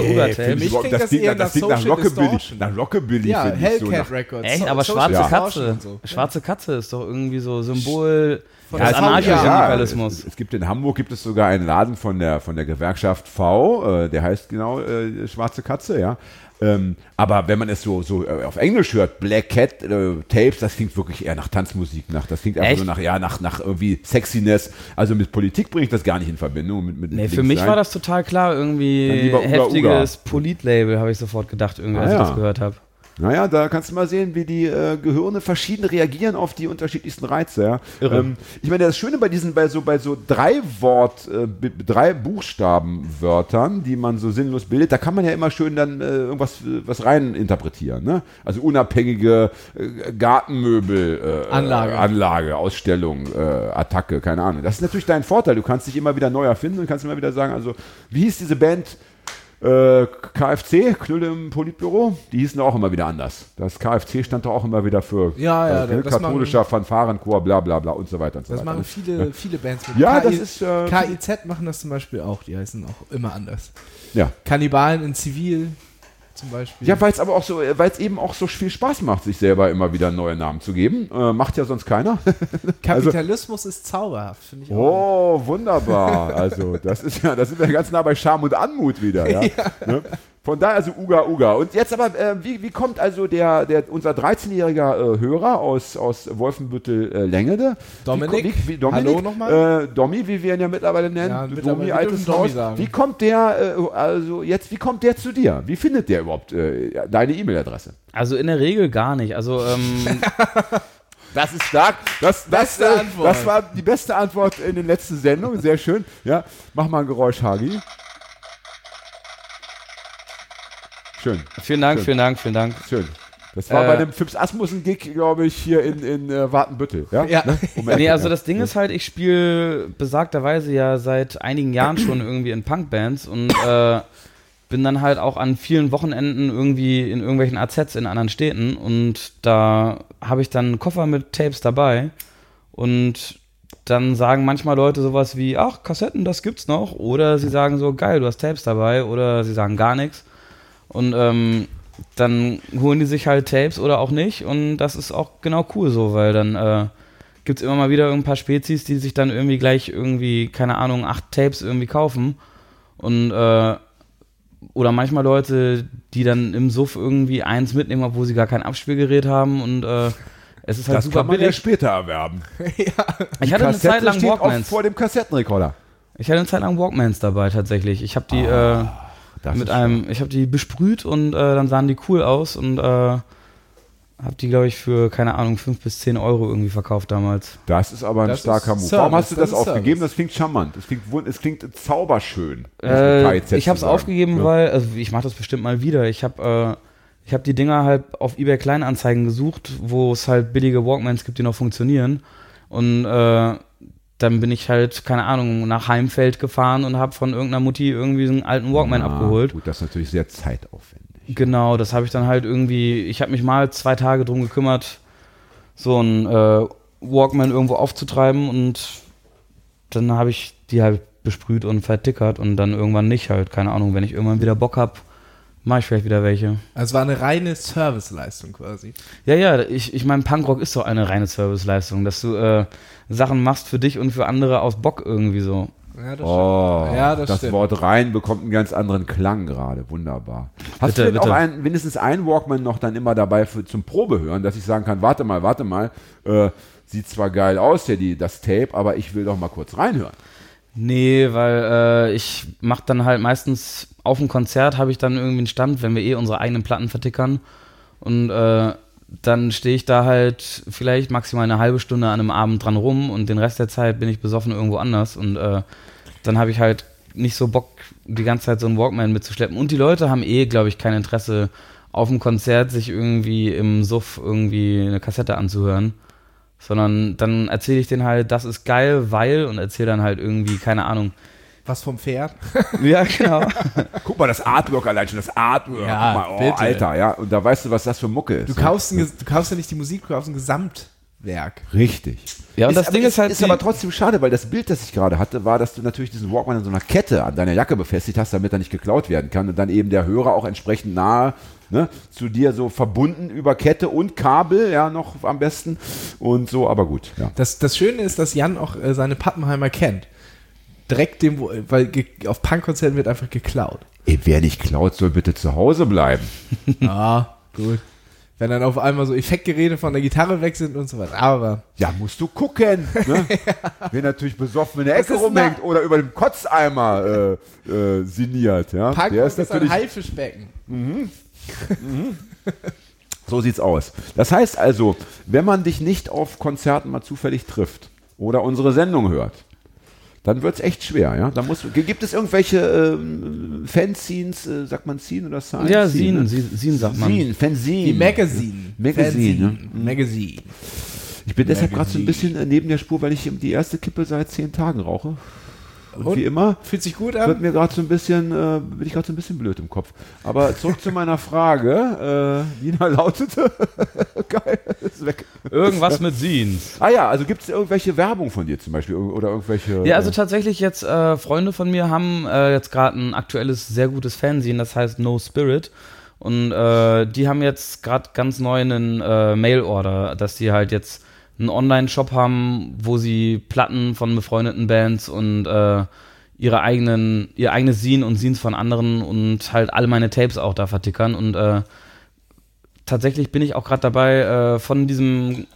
Uga für Tapes. mich klingt das klingt, eher das nach klingt nach Rockabilly. Nach Rockabilly Ja, finde ich so. Hellcat Nach, Records. Echt, aber Social schwarze Katze. so. Schwarze Katze ist doch irgendwie so Symbol Von des Anarchosyndikalismus. Es, es gibt in Hamburg gibt es sogar einen Laden von der von der Gewerkschaft V, äh, der heißt genau äh, Schwarze Katze, ja. Ähm, aber wenn man es so, so äh, auf Englisch hört, Black Cat äh, Tapes, das klingt wirklich eher nach Tanzmusik, nach, das klingt einfach Echt? so nach, ja, nach, nach irgendwie Sexiness. Also mit Politik bringe ich das gar nicht in Verbindung. Mit, mit Nee, für mich sein. war das total klar. Irgendwie heftiges Polit-Label, habe ich sofort gedacht, irgendwie, als Ah, ich ja. das gehört habe. Naja, da kannst du mal sehen, wie die äh, Gehirne verschieden reagieren auf die unterschiedlichsten Reize. Ja? Ähm, ich meine, das Schöne bei diesen, bei so, bei so drei Wort, äh, drei Buchstabenwörtern, die man so sinnlos bildet, da kann man ja immer schön dann äh, irgendwas äh, was rein interpretieren. Ne? Also unabhängige äh, Gartenmöbel, äh, Anlage. Anlage, Ausstellung, äh, Attacke, keine Ahnung. Das ist natürlich dein Vorteil. Du kannst dich immer wieder neu erfinden und kannst immer wieder sagen, also wie hieß diese Band? Äh, KFC, Knülle im Politbüro, die hießen auch immer wieder anders. Das KFC stand doch auch immer wieder für Ja, ja, das katholischer Fanfarenchor, bla bla bla und so weiter und so Das weiter. machen viele, viele Bands mit. Ja, KI das ist, äh, KIZ machen das zum Beispiel auch. Die heißen auch immer anders. ja. Kannibalen in Zivil zum Beispiel. Ja, weil es aber auch so, weil es eben auch so viel Spaß macht, sich selber immer wieder neue Namen zu geben. Äh, macht ja sonst keiner. [LAUGHS] Kapitalismus ist zauberhaft, finde ich auch. Oh, wunderbar. Also, das ist ja, da sind wir ganz nah bei Charme und Anmut wieder, ja. [LAUGHS] Ne? Von daher also Uga Uga. Und jetzt aber, äh, wie, wie kommt also der, der unser 13-jähriger äh, Hörer aus, aus Wolfenbüttel äh, Längede? Dominik? Wie, wie, Dominik? Hallo nochmal? Äh, Domi, wie wir ihn ja mittlerweile nennen. Ja, Domi, mittlerweile, wir altes Domi Haus. sagen. Wie kommt der, äh, also jetzt, wie kommt der zu dir? Wie findet der überhaupt äh, deine E-Mail-Adresse? Also in der Regel gar nicht. Also ähm, [LAUGHS] Das ist stark. Das, das, Beste äh, Antwort. das war die beste Antwort in den letzten Sendungen. Sehr schön. Ja, mach mal ein Geräusch, Hagi. Schön, vielen Dank, Schön. vielen Dank, vielen Dank. schön. Das war Äh, bei dem Fips Asmussen-Gig, glaube ich, hier in, in äh, Wartenbüttel. Ja, Ja. Ne? [LAUGHS] Um Nee, also ja. das Ding ist halt, ich spiele besagterweise ja seit einigen Jahren schon irgendwie in Punkbands und äh, bin dann halt auch an vielen Wochenenden irgendwie in irgendwelchen AZs in anderen Städten und da habe ich dann einen Koffer mit Tapes dabei und dann sagen manchmal Leute sowas wie, ach, Kassetten, das gibt's noch oder sie sagen so, geil, du hast Tapes dabei oder sie sagen gar nichts und ähm, dann holen die sich halt Tapes oder auch nicht und das ist auch genau cool so, weil dann äh, gibt es immer mal wieder ein paar Spezies, die sich dann irgendwie gleich irgendwie, keine Ahnung, acht Tapes irgendwie kaufen und äh, oder manchmal Leute, die dann im Suff irgendwie eins mitnehmen, obwohl sie gar kein Abspielgerät haben und äh, es ist halt das super kann man ja billig. später erwerben. [LAUGHS] ich hatte eine Zeit lang Walkmans. vor dem Kassettenrekorder. Ich hatte eine Zeit lang Walkmans dabei tatsächlich. Ich habe die äh, Das mit ist einem, ich habe die besprüht und äh, dann sahen die cool aus und äh, habe die, glaube ich, für, keine Ahnung, 5 bis 10 Euro irgendwie verkauft damals. Das ist aber ein Das starker Move. Service, Warum hast du das aufgegeben? Das klingt charmant. Das klingt, wund- es klingt zauberschön. Äh, ich habe es aufgegeben, Ja. weil, also ich mache das bestimmt mal wieder. Ich habe äh, ich hab die Dinger halt auf eBay Kleinanzeigen gesucht, wo es halt billige Walkmans gibt, die noch funktionieren. Und äh, dann bin ich halt, keine Ahnung, nach Heimfeld gefahren und habe von irgendeiner Mutti irgendwie so einen alten Walkman Ah, abgeholt. Gut, das ist natürlich sehr zeitaufwendig. Genau, das habe ich dann halt irgendwie, ich habe mich mal zwei Tage drum gekümmert, so einen äh, Walkman irgendwo aufzutreiben und dann habe ich die halt besprüht und vertickert und dann irgendwann nicht halt, keine Ahnung, wenn ich irgendwann wieder Bock habe, mache ich vielleicht wieder welche. Also es war eine reine Serviceleistung quasi. Ja, ja, ich, ich meine, Punkrock ist doch eine reine Serviceleistung, dass du äh, Sachen machst für dich und für andere aus Bock irgendwie so. Ja, das Oh, Ja, das das, stimmt. Wort rein bekommt einen ganz anderen Klang gerade. Wunderbar. Hast Bitte, du denn bitte. auch ein, mindestens einen Walkman noch dann immer dabei für, zum Probehören, dass ich sagen kann, warte mal, warte mal, äh, sieht zwar geil aus, der, die, das Tape, aber ich will doch mal kurz reinhören. Nee, weil äh, ich mache dann halt meistens auf dem Konzert habe ich dann irgendwie einen Stand, wenn wir eh unsere eigenen Platten vertickern und äh, dann stehe ich da halt vielleicht maximal eine halbe Stunde an einem Abend dran rum und den Rest der Zeit bin ich besoffen irgendwo anders und äh, dann habe ich halt nicht so Bock, die ganze Zeit so einen Walkman mitzuschleppen. Und die Leute haben eh, glaube ich, kein Interesse auf dem Konzert, sich irgendwie im Suff irgendwie eine Kassette anzuhören. Sondern dann erzähle ich denen halt, das ist geil, weil und erzähle dann halt irgendwie, keine Ahnung. Was vom Pferd? [LAUGHS] Ja, genau. Guck mal, das Artwork allein schon, das Artwork. Ja, Guck mal, oh, bitte. Alter, ja. Und da weißt du, was das für Mucke ist. Du kaufst, ein, du kaufst ja nicht die Musik, du kaufst ein Gesamtwerk. Richtig. Ja, und das aber, Ding ist halt. Ist aber trotzdem schade, weil das Bild, das ich gerade hatte, war, dass du natürlich diesen Walkman in so einer Kette an deiner Jacke befestigt hast, damit er nicht geklaut werden kann und dann eben der Hörer auch entsprechend nahe ne, zu dir so verbunden über Kette und Kabel, ja, noch am besten und so, aber gut, ja. Das, das Schöne ist, dass Jan auch äh, seine Pappenheimer kennt. Direkt dem, weil auf Punkkonzerten wird einfach geklaut. Ey, wer nicht klaut, soll bitte zu Hause bleiben. [LAUGHS] Ah, gut. Wenn dann auf einmal so Effektgeräte von der Gitarre weg sind und so weiter. Aber Ja, musst du gucken. Ne? [LAUGHS] Wer natürlich besoffen in der Das Ecke rumhängt oder über dem Kotzeimer äh, äh, sinniert, ja. Punk der ist ist ein natürlich Haifischbecken. [LAUGHS] So sieht's aus. Das heißt also, wenn man dich nicht auf Konzerten mal zufällig trifft oder unsere Sendung hört, dann wird's echt schwer, ja. Da muss, gibt es irgendwelche ähm, Fanscenes, äh, sagt man Scene oder Sign? ja, Scene, Sin, ne? Sin sagt man. Scene, Fanzine. Die Magazine. Magazine, ne? Magazine. Ich bin deshalb gerade so ein bisschen äh, neben der Spur, weil ich die erste Kippe seit zehn Tagen rauche. Und, Und? wie immer Fühlt sich gut wird an? mir gerade so ein bisschen, äh, bin ich gerade so ein bisschen blöd im Kopf. Aber zurück zu meiner Frage, äh, da lautete, [LAUGHS] geil, ist weg. Irgendwas mit Sin. Ah ja, also gibt es irgendwelche Werbung von dir zum Beispiel oder irgendwelche? Ja, also äh, tatsächlich jetzt äh, Freunde von mir haben äh, jetzt gerade ein aktuelles sehr gutes Fernsehen, das heißt No Spirit. Und äh, die haben jetzt gerade ganz neu einen äh, Mail-Order, dass die halt jetzt einen Online-Shop haben, wo sie Platten von befreundeten Bands und äh, ihre eigenen, ihr eigenes Scene und Scenes von anderen und halt alle meine Tapes auch da vertickern. Und äh, tatsächlich bin ich auch gerade dabei, äh, von diesem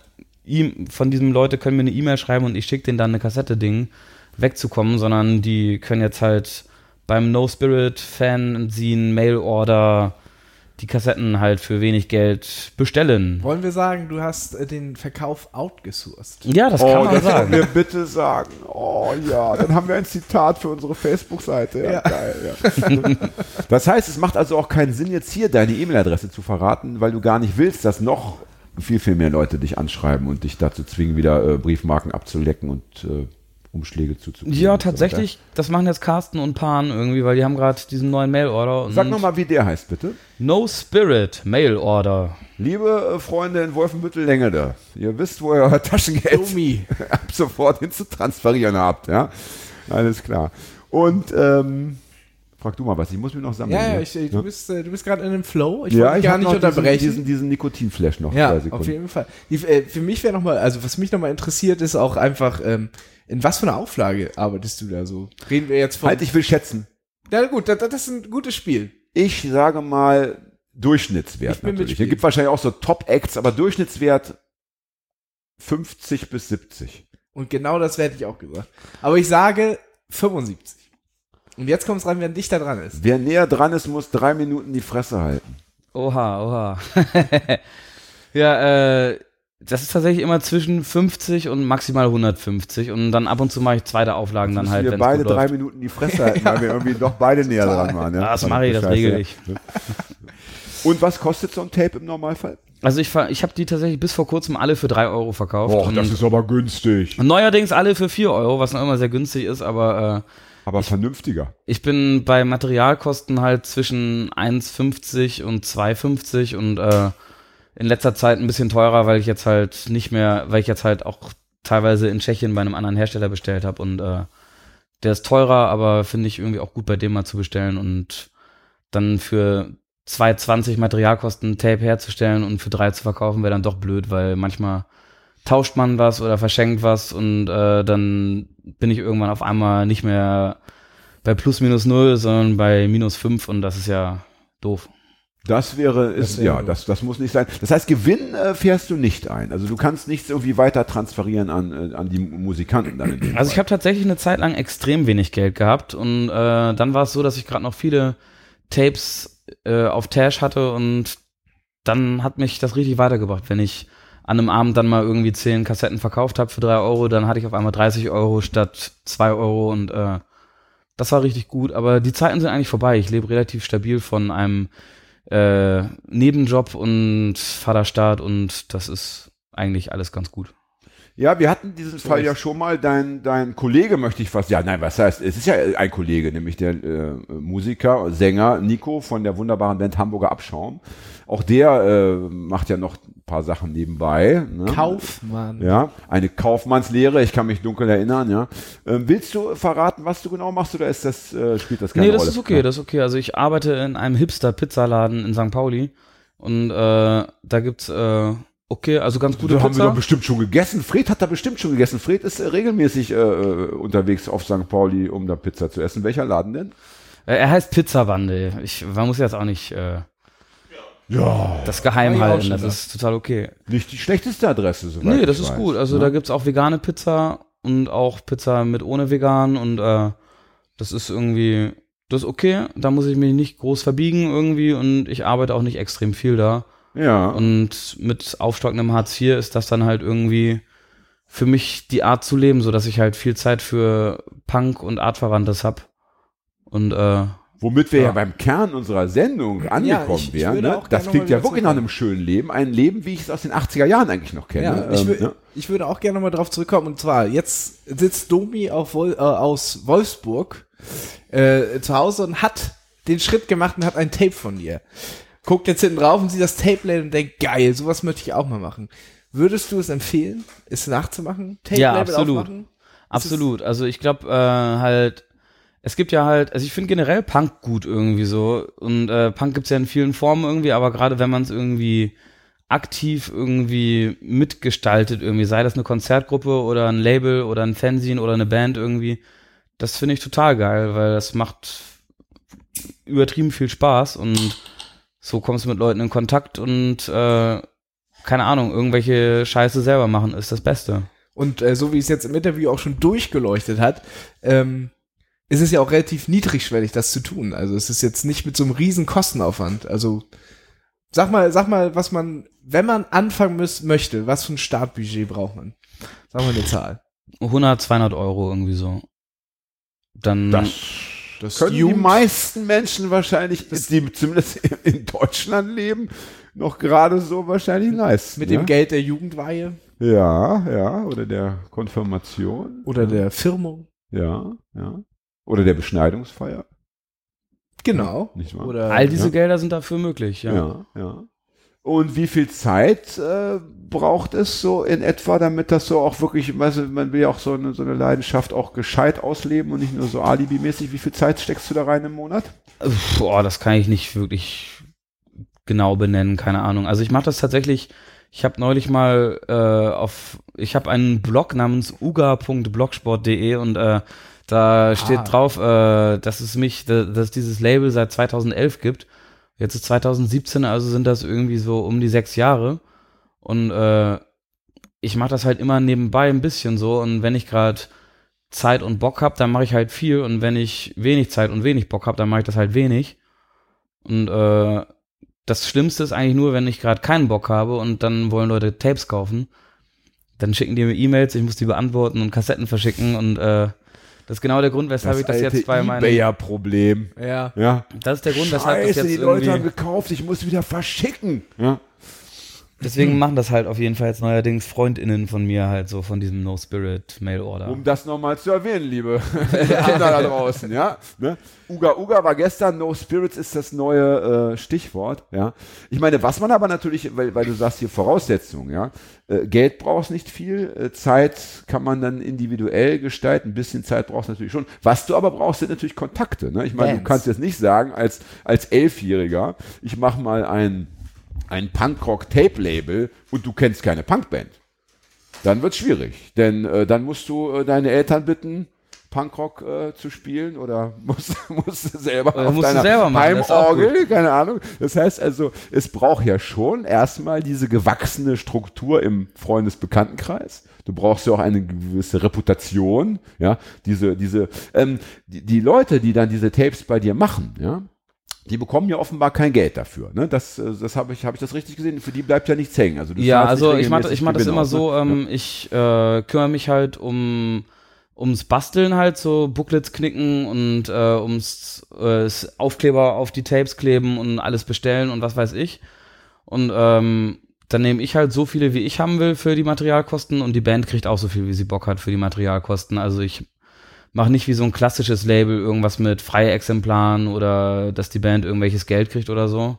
E- von diesem Leute können mir eine E-Mail schreiben und ich schicke denen dann eine Kassette-Ding wegzukommen, sondern die können jetzt halt beim No Spirit Fan Mail Order die Kassetten halt für wenig Geld bestellen. Wollen wir sagen, du hast äh, den Verkauf outgesourced? Ja, das kann Oh, man das sagen. wir bitte sagen. Oh ja, dann haben wir ein Zitat für unsere Facebook-Seite. Ja, Ja. geil. Ja. [LAUGHS] Das heißt, es macht also auch keinen Sinn, jetzt hier deine E-Mail-Adresse zu verraten, weil du gar nicht willst, dass noch viel, viel mehr Leute dich anschreiben und dich dazu zwingen, wieder äh, Briefmarken abzulecken und äh, Umschläge zuzukriegen. Ja, und so tatsächlich, das machen jetzt Carsten und Pan irgendwie, weil die haben gerade diesen neuen Mail-Order. Sag nochmal, wie der heißt, bitte. No Spirit Mail-Order. Liebe äh, Freunde in Wolfenbüttel-Längede, ihr wisst, wo ihr euer Taschengeld Domi. [LAUGHS] ab sofort hin zu transferieren habt, ja? Alles klar. Und ähm, frag du mal was, ich muss mir noch sammeln. Ja, ja, ich, ich, du bist, äh, du bist gerade in einem Flow. Ich ja, ich gar nicht unterbrechen. Diesen, diesen, diesen Nikotinflash noch. Ja, auf jeden Fall. Die, äh, für mich wäre nochmal, also was mich nochmal interessiert, ist auch einfach, ähm, in was für einer Auflage arbeitest du da so? Reden wir jetzt von. Halt, ich will schätzen. ja, gut, das, das ist ein gutes Spiel. Ich sage mal Durchschnittswert natürlich. Es gibt wahrscheinlich auch so Top-Acts, aber Durchschnittswert 50 bis 70. Und genau das werde ich auch gesagt. Aber ich sage 75. Und jetzt kommt es rein, wer dichter dran ist. Wer näher dran ist, muss drei Minuten die Fresse halten. Oha, oha. [LAUGHS] ja, äh, das ist tatsächlich immer zwischen 50 und maximal 150 und dann ab und zu mache ich zweite Auflagen dann halt, wir beide drei läuft. Minuten die Fresse halten, weil wir irgendwie doch beide näher dran waren. Ja? Ja, das mache ich, das regel ich. [LAUGHS] Und was kostet so ein Tape im Normalfall? Also ich, ich habe die tatsächlich bis vor kurzem alle für 3 Euro verkauft. und ist aber günstig. neuerdings alle für 4 Euro, was noch immer sehr günstig ist, aber äh, Aber vernünftiger. ich bin bei Materialkosten halt zwischen 1,50 und 2,50 und äh, in letzter Zeit ein bisschen teurer, weil ich jetzt halt nicht mehr, weil ich jetzt halt auch teilweise in Tschechien bei einem anderen Hersteller bestellt habe und äh, der ist teurer, aber finde ich irgendwie auch gut bei dem mal zu bestellen und dann für 2,20 Materialkosten Tape herzustellen und für 3 zu verkaufen wäre dann doch blöd, weil manchmal tauscht man was oder verschenkt was und äh, dann bin ich irgendwann auf einmal nicht mehr bei plus minus null, sondern bei minus fünf und das ist ja doof. Das wäre, ist, Das wäre ja, das, das muss nicht sein. Das heißt, Gewinn äh, fährst du nicht ein. Also du kannst nichts irgendwie weiter transferieren an, äh, an die Musikanten dann Also ich Fall. habe tatsächlich eine Zeit lang extrem wenig Geld gehabt und äh, dann war es so, dass ich gerade noch viele Tapes äh, auf Tash hatte und dann hat mich das richtig weitergebracht. Wenn ich an einem Abend dann mal irgendwie zehn Kassetten verkauft habe für drei Euro, dann hatte ich auf einmal 30 Euro statt zwei Euro und äh, Das war richtig gut, aber die Zeiten sind eigentlich vorbei. Ich lebe relativ stabil von einem äh, Nebenjob und Vaterstaat und das ist eigentlich alles ganz gut. Ja, wir hatten diesen Fall ja schon mal. Dein, dein Kollege möchte ich fast, ja, nein, was heißt, es ist ja ein Kollege, nämlich der äh, Musiker, Sänger Nico von der wunderbaren Band Hamburger Abschaum. Auch der äh, macht ja noch ein paar Sachen nebenbei. Ne? Kaufmann. Ja, eine Kaufmannslehre, ich kann mich dunkel erinnern, ja. Ähm, willst du verraten, was du genau machst oder ist das, äh, spielt das keine Nee, das Rolle? ist okay, das ist okay. Also ich arbeite in einem Hipster-Pizzaladen in St. Pauli und äh, da gibt's äh, okay, also ganz gute Da haben wir Pizza. doch bestimmt schon gegessen. Fred hat da bestimmt schon gegessen. Fred ist äh, regelmäßig äh, äh, unterwegs auf St. Pauli, um da Pizza zu essen. Welcher Laden denn? Äh, er heißt Pizzawandel. Ich, man muss jetzt auch nicht äh, Ja, das geheim halten, das da. ist total okay. nicht die schlechteste Adresse, soweit Nee, ich das ist weiß, gut. Also ne? da gibt's auch vegane Pizza und auch Pizza mit ohne vegan und äh, das ist irgendwie, das ist okay. Da muss ich mich nicht groß verbiegen irgendwie und ich arbeite auch nicht extrem viel da. Ja. Und mit aufstockendem Hartz IV ist das dann halt irgendwie für mich die Art zu leben, so dass ich halt viel Zeit für Punk und Artverwandtes hab. Und äh, Womit wir ja. Ja. beim Kern unserer Sendung angekommen ich- ich wären. Ne? Das klingt ja wirklich nach einem schönen Leben. Ein Leben, wie ich es aus den 80er Jahren eigentlich noch kenne. Ja, ich, Ähm, ne? ich würde auch gerne mal drauf zurückkommen. Und zwar, jetzt sitzt Domi auf Wol äh, aus Wolfsburg äh, zu Hause und hat den Schritt gemacht und hat ein Tape von dir. Guckt jetzt hinten drauf und sieht das Tape-Label und denkt, geil, sowas möchte ich auch mal machen. Würdest du es empfehlen, es nachzumachen? Ja, Tape-Label absolut. aufmachen? Absolut. Also ich glaube äh, halt, es gibt ja halt, also ich finde generell Punk gut irgendwie so. Und äh, Punk gibt's ja in vielen Formen irgendwie, aber gerade wenn man es irgendwie aktiv irgendwie mitgestaltet, irgendwie, sei das eine Konzertgruppe oder ein Label oder ein Fanzine oder eine Band irgendwie, das finde ich total geil, weil das macht übertrieben viel Spaß und so kommst du mit Leuten in Kontakt und äh, keine Ahnung, irgendwelche Scheiße selber machen ist das Beste. Und äh, so wie es jetzt im Interview auch schon durchgeleuchtet hat, ähm, ist es ja auch relativ niedrigschwellig, das zu tun. Also es ist jetzt nicht mit so einem riesen Kostenaufwand. Also sag mal, sag mal, was man, wenn man anfangen müß, möchte, was für ein Startbudget braucht man? Sag mal eine Zahl. 100, 200 Euro irgendwie so. Dann, Das Das können die meisten Menschen wahrscheinlich, die zumindest [LAUGHS] in Deutschland leben, noch gerade so wahrscheinlich leisten. mit ne? dem Geld der Jugendweihe Ja, ja, oder der Konfirmation. oder der Firmung. Ja, ja. Oder der Beschneidungsfeier, Genau. nicht wahr? Oder all diese ja. Gelder sind dafür möglich, ja. ja, ja. Und wie viel Zeit äh, braucht es so in etwa, damit das so auch wirklich, weißt du, man will ja auch so eine, so eine Leidenschaft auch gescheit ausleben und nicht nur so alibimäßig. Wie viel Zeit steckst du da rein im Monat? Boah, das kann ich nicht wirklich genau benennen, keine Ahnung. Also ich mache das tatsächlich, ich habe neulich mal äh, auf, ich habe einen Blog namens uga.blogsport.de und äh, da steht Ah. drauf, äh, dass es mich, da- dass es dieses Label seit 2011 gibt. Jetzt ist 2017, also sind das irgendwie so um die sechs Jahre. Und äh, ich mache das halt immer nebenbei ein bisschen so. Und wenn ich gerade Zeit und Bock hab, dann mache ich halt viel. Und wenn ich wenig Zeit und wenig Bock hab, dann mache ich das halt wenig. Und äh, das Schlimmste ist eigentlich nur, wenn ich gerade keinen Bock habe und dann wollen Leute Tapes kaufen. Dann schicken die mir E-Mails, ich muss die beantworten und Kassetten verschicken. Und äh, das ist genau der Grund, weshalb ich das jetzt bei meinen. Ebayer-Problem. ja. Ja. Das ist der Grund, weshalb das Scheiße, jetzt die Leute haben gekauft, ich muss wieder verschicken. Ja. Deswegen machen das halt auf jeden Fall jetzt neuerdings FreundInnen von mir halt so von diesem No Spirit Mail Order. Um das nochmal zu erwähnen, liebe [LAUGHS] Kinder da draußen, ja. Ne? Uga Uga war gestern, No Spirits ist das neue äh, Stichwort, ja. Ich meine, was man aber natürlich, weil, weil du sagst hier Voraussetzungen, ja. Äh, Geld brauchst nicht viel, äh, Zeit kann man dann individuell gestalten, ein bisschen Zeit brauchst du natürlich schon. Was du aber brauchst, sind natürlich Kontakte, ne? Ich meine, du kannst jetzt nicht sagen, als, als Elfjähriger, ich mache mal ein, ein Punkrock-Tape-Label und du kennst keine Punkband dann wird's schwierig. Denn äh, dann musst du äh, deine Eltern bitten, Punkrock äh, zu spielen oder [LAUGHS] musst, musst du selber Oder auf musst deiner selber machen, Heimorgel, keine Ahnung. Das heißt also, es braucht ja schon erstmal diese gewachsene Struktur im Freundesbekanntenkreis. Du brauchst ja auch eine gewisse Reputation, ja, diese, diese, ähm, die, die Leute, die dann diese Tapes bei dir machen, ja, die bekommen ja offenbar kein Geld dafür. Ne? Das, äh, das habe ich, habe ich das richtig gesehen? Für die bleibt ja nichts hängen. Also Ja, also ich mache ich mach das immer aus, ne? so, ähm, ich äh, kümmere mich halt um ums Basteln halt, so Booklets knicken und äh, ums äh, Aufkleber auf die Tapes kleben und alles bestellen und was weiß ich. Und ähm, dann nehme ich halt so viele, wie ich haben will für die Materialkosten und die Band kriegt auch so viel, wie sie Bock hat für die Materialkosten. Also ich mache nicht wie so ein klassisches Label irgendwas mit Exemplaren oder dass die Band irgendwelches Geld kriegt oder so.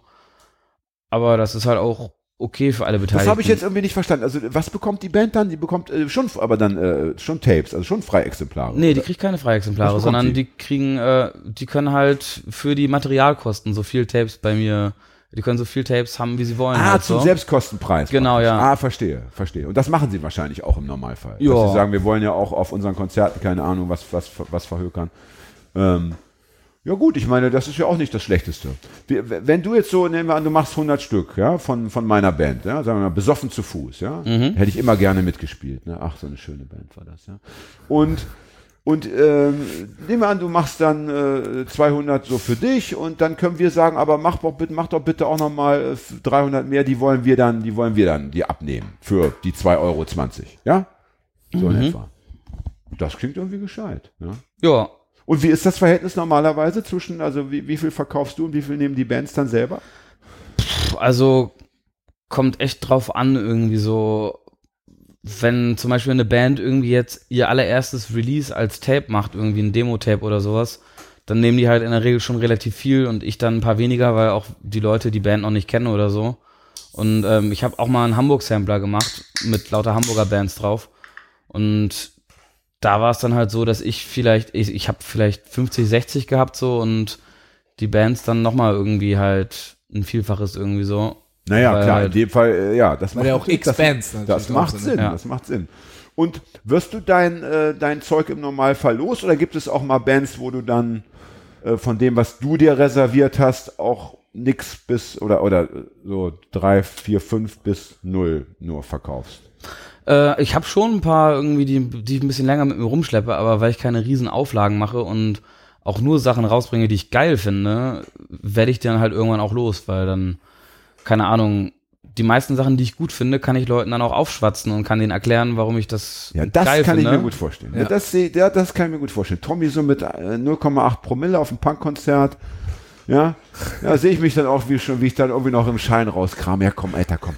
Aber das ist halt auch okay für alle Beteiligten. Das habe ich jetzt irgendwie nicht verstanden. Also was bekommt die Band dann? Die bekommt äh, schon, aber dann äh, schon Tapes, also schon Freiexemplare. Nee, die kriegt keine Freiexemplare, sondern die? die kriegen, äh, die können halt für die Materialkosten so viel Tapes bei mir, die können so viel Tapes haben, wie sie wollen. Ah, halt zum so. Selbstkostenpreis. Genau, praktisch. ja. Ah, verstehe, verstehe. Und das machen sie wahrscheinlich auch im Normalfall. Ja. Dass sie sagen, wir wollen ja auch auf unseren Konzerten, keine Ahnung, was, was, was verhökern. Ähm, ja gut, ich meine, das ist ja auch nicht das Schlechteste. Wenn du jetzt so, nehmen wir an, du machst 100 Stück, ja, von, von meiner Band, ja, sagen wir mal, besoffen zu Fuß, ja, hätte ich immer gerne mitgespielt, ne? Ach, so eine schöne Band war das, ja. Und, und ähm, nehmen wir an, du machst dann äh, 200 so für dich und dann können wir sagen, aber mach doch bitte, mach doch bitte auch nochmal äh, 300 mehr, die wollen wir dann, die wollen wir dann dir abnehmen für die 2,20 Euro, ja? So in etwa. Das klingt irgendwie gescheit, ja. Ja, Und wie ist das Verhältnis normalerweise zwischen, also wie, wie viel verkaufst du und wie viel nehmen die Bands dann selber? also kommt echt drauf an, irgendwie so, wenn zum Beispiel eine Band irgendwie jetzt ihr allererstes Release als Tape macht, irgendwie ein Demo-Tape oder sowas, dann nehmen die halt in der Regel schon relativ viel und ich dann ein paar weniger, weil auch die Leute die Band noch nicht kennen oder so. Und ähm, ich habe auch mal einen Hamburg-Sampler gemacht mit lauter Hamburger Bands drauf. Und da war es dann halt so, dass ich vielleicht, ich, ich habe vielleicht 50, 60 gehabt so und die Bands dann nochmal irgendwie halt ein Vielfaches irgendwie so. Naja, Weil klar, in dem Fall, äh, ja, das Weil ja auch X-Bands Das, das macht sind, Sinn, ja. das macht Sinn. Und wirst du dein, äh, dein Zeug im Normalfall los oder gibt es auch mal Bands, wo du dann äh, von dem, was du dir reserviert hast, auch nix bis oder oder äh, so drei, vier, fünf bis null nur verkaufst? Äh, ich habe schon ein paar irgendwie, die, die ich ein bisschen länger mit mir rumschleppe, aber weil ich keine riesen Auflagen mache und auch nur Sachen rausbringe, die ich geil finde, werde ich dann halt irgendwann auch los, weil dann, keine Ahnung, die meisten Sachen, die ich gut finde, kann ich Leuten dann auch aufschwatzen und kann denen erklären, warum ich das Ja, das geil kann ich mir gut vorstellen. Ja. Das, ja, das kann ich mir gut vorstellen. Tommy so mit äh, 0,8 Promille auf dem Punkkonzert. Ja, ja sehe ich mich dann auch wie schon, wie ich dann irgendwie noch im Schein rauskram. Ja, komm, Alter, komm.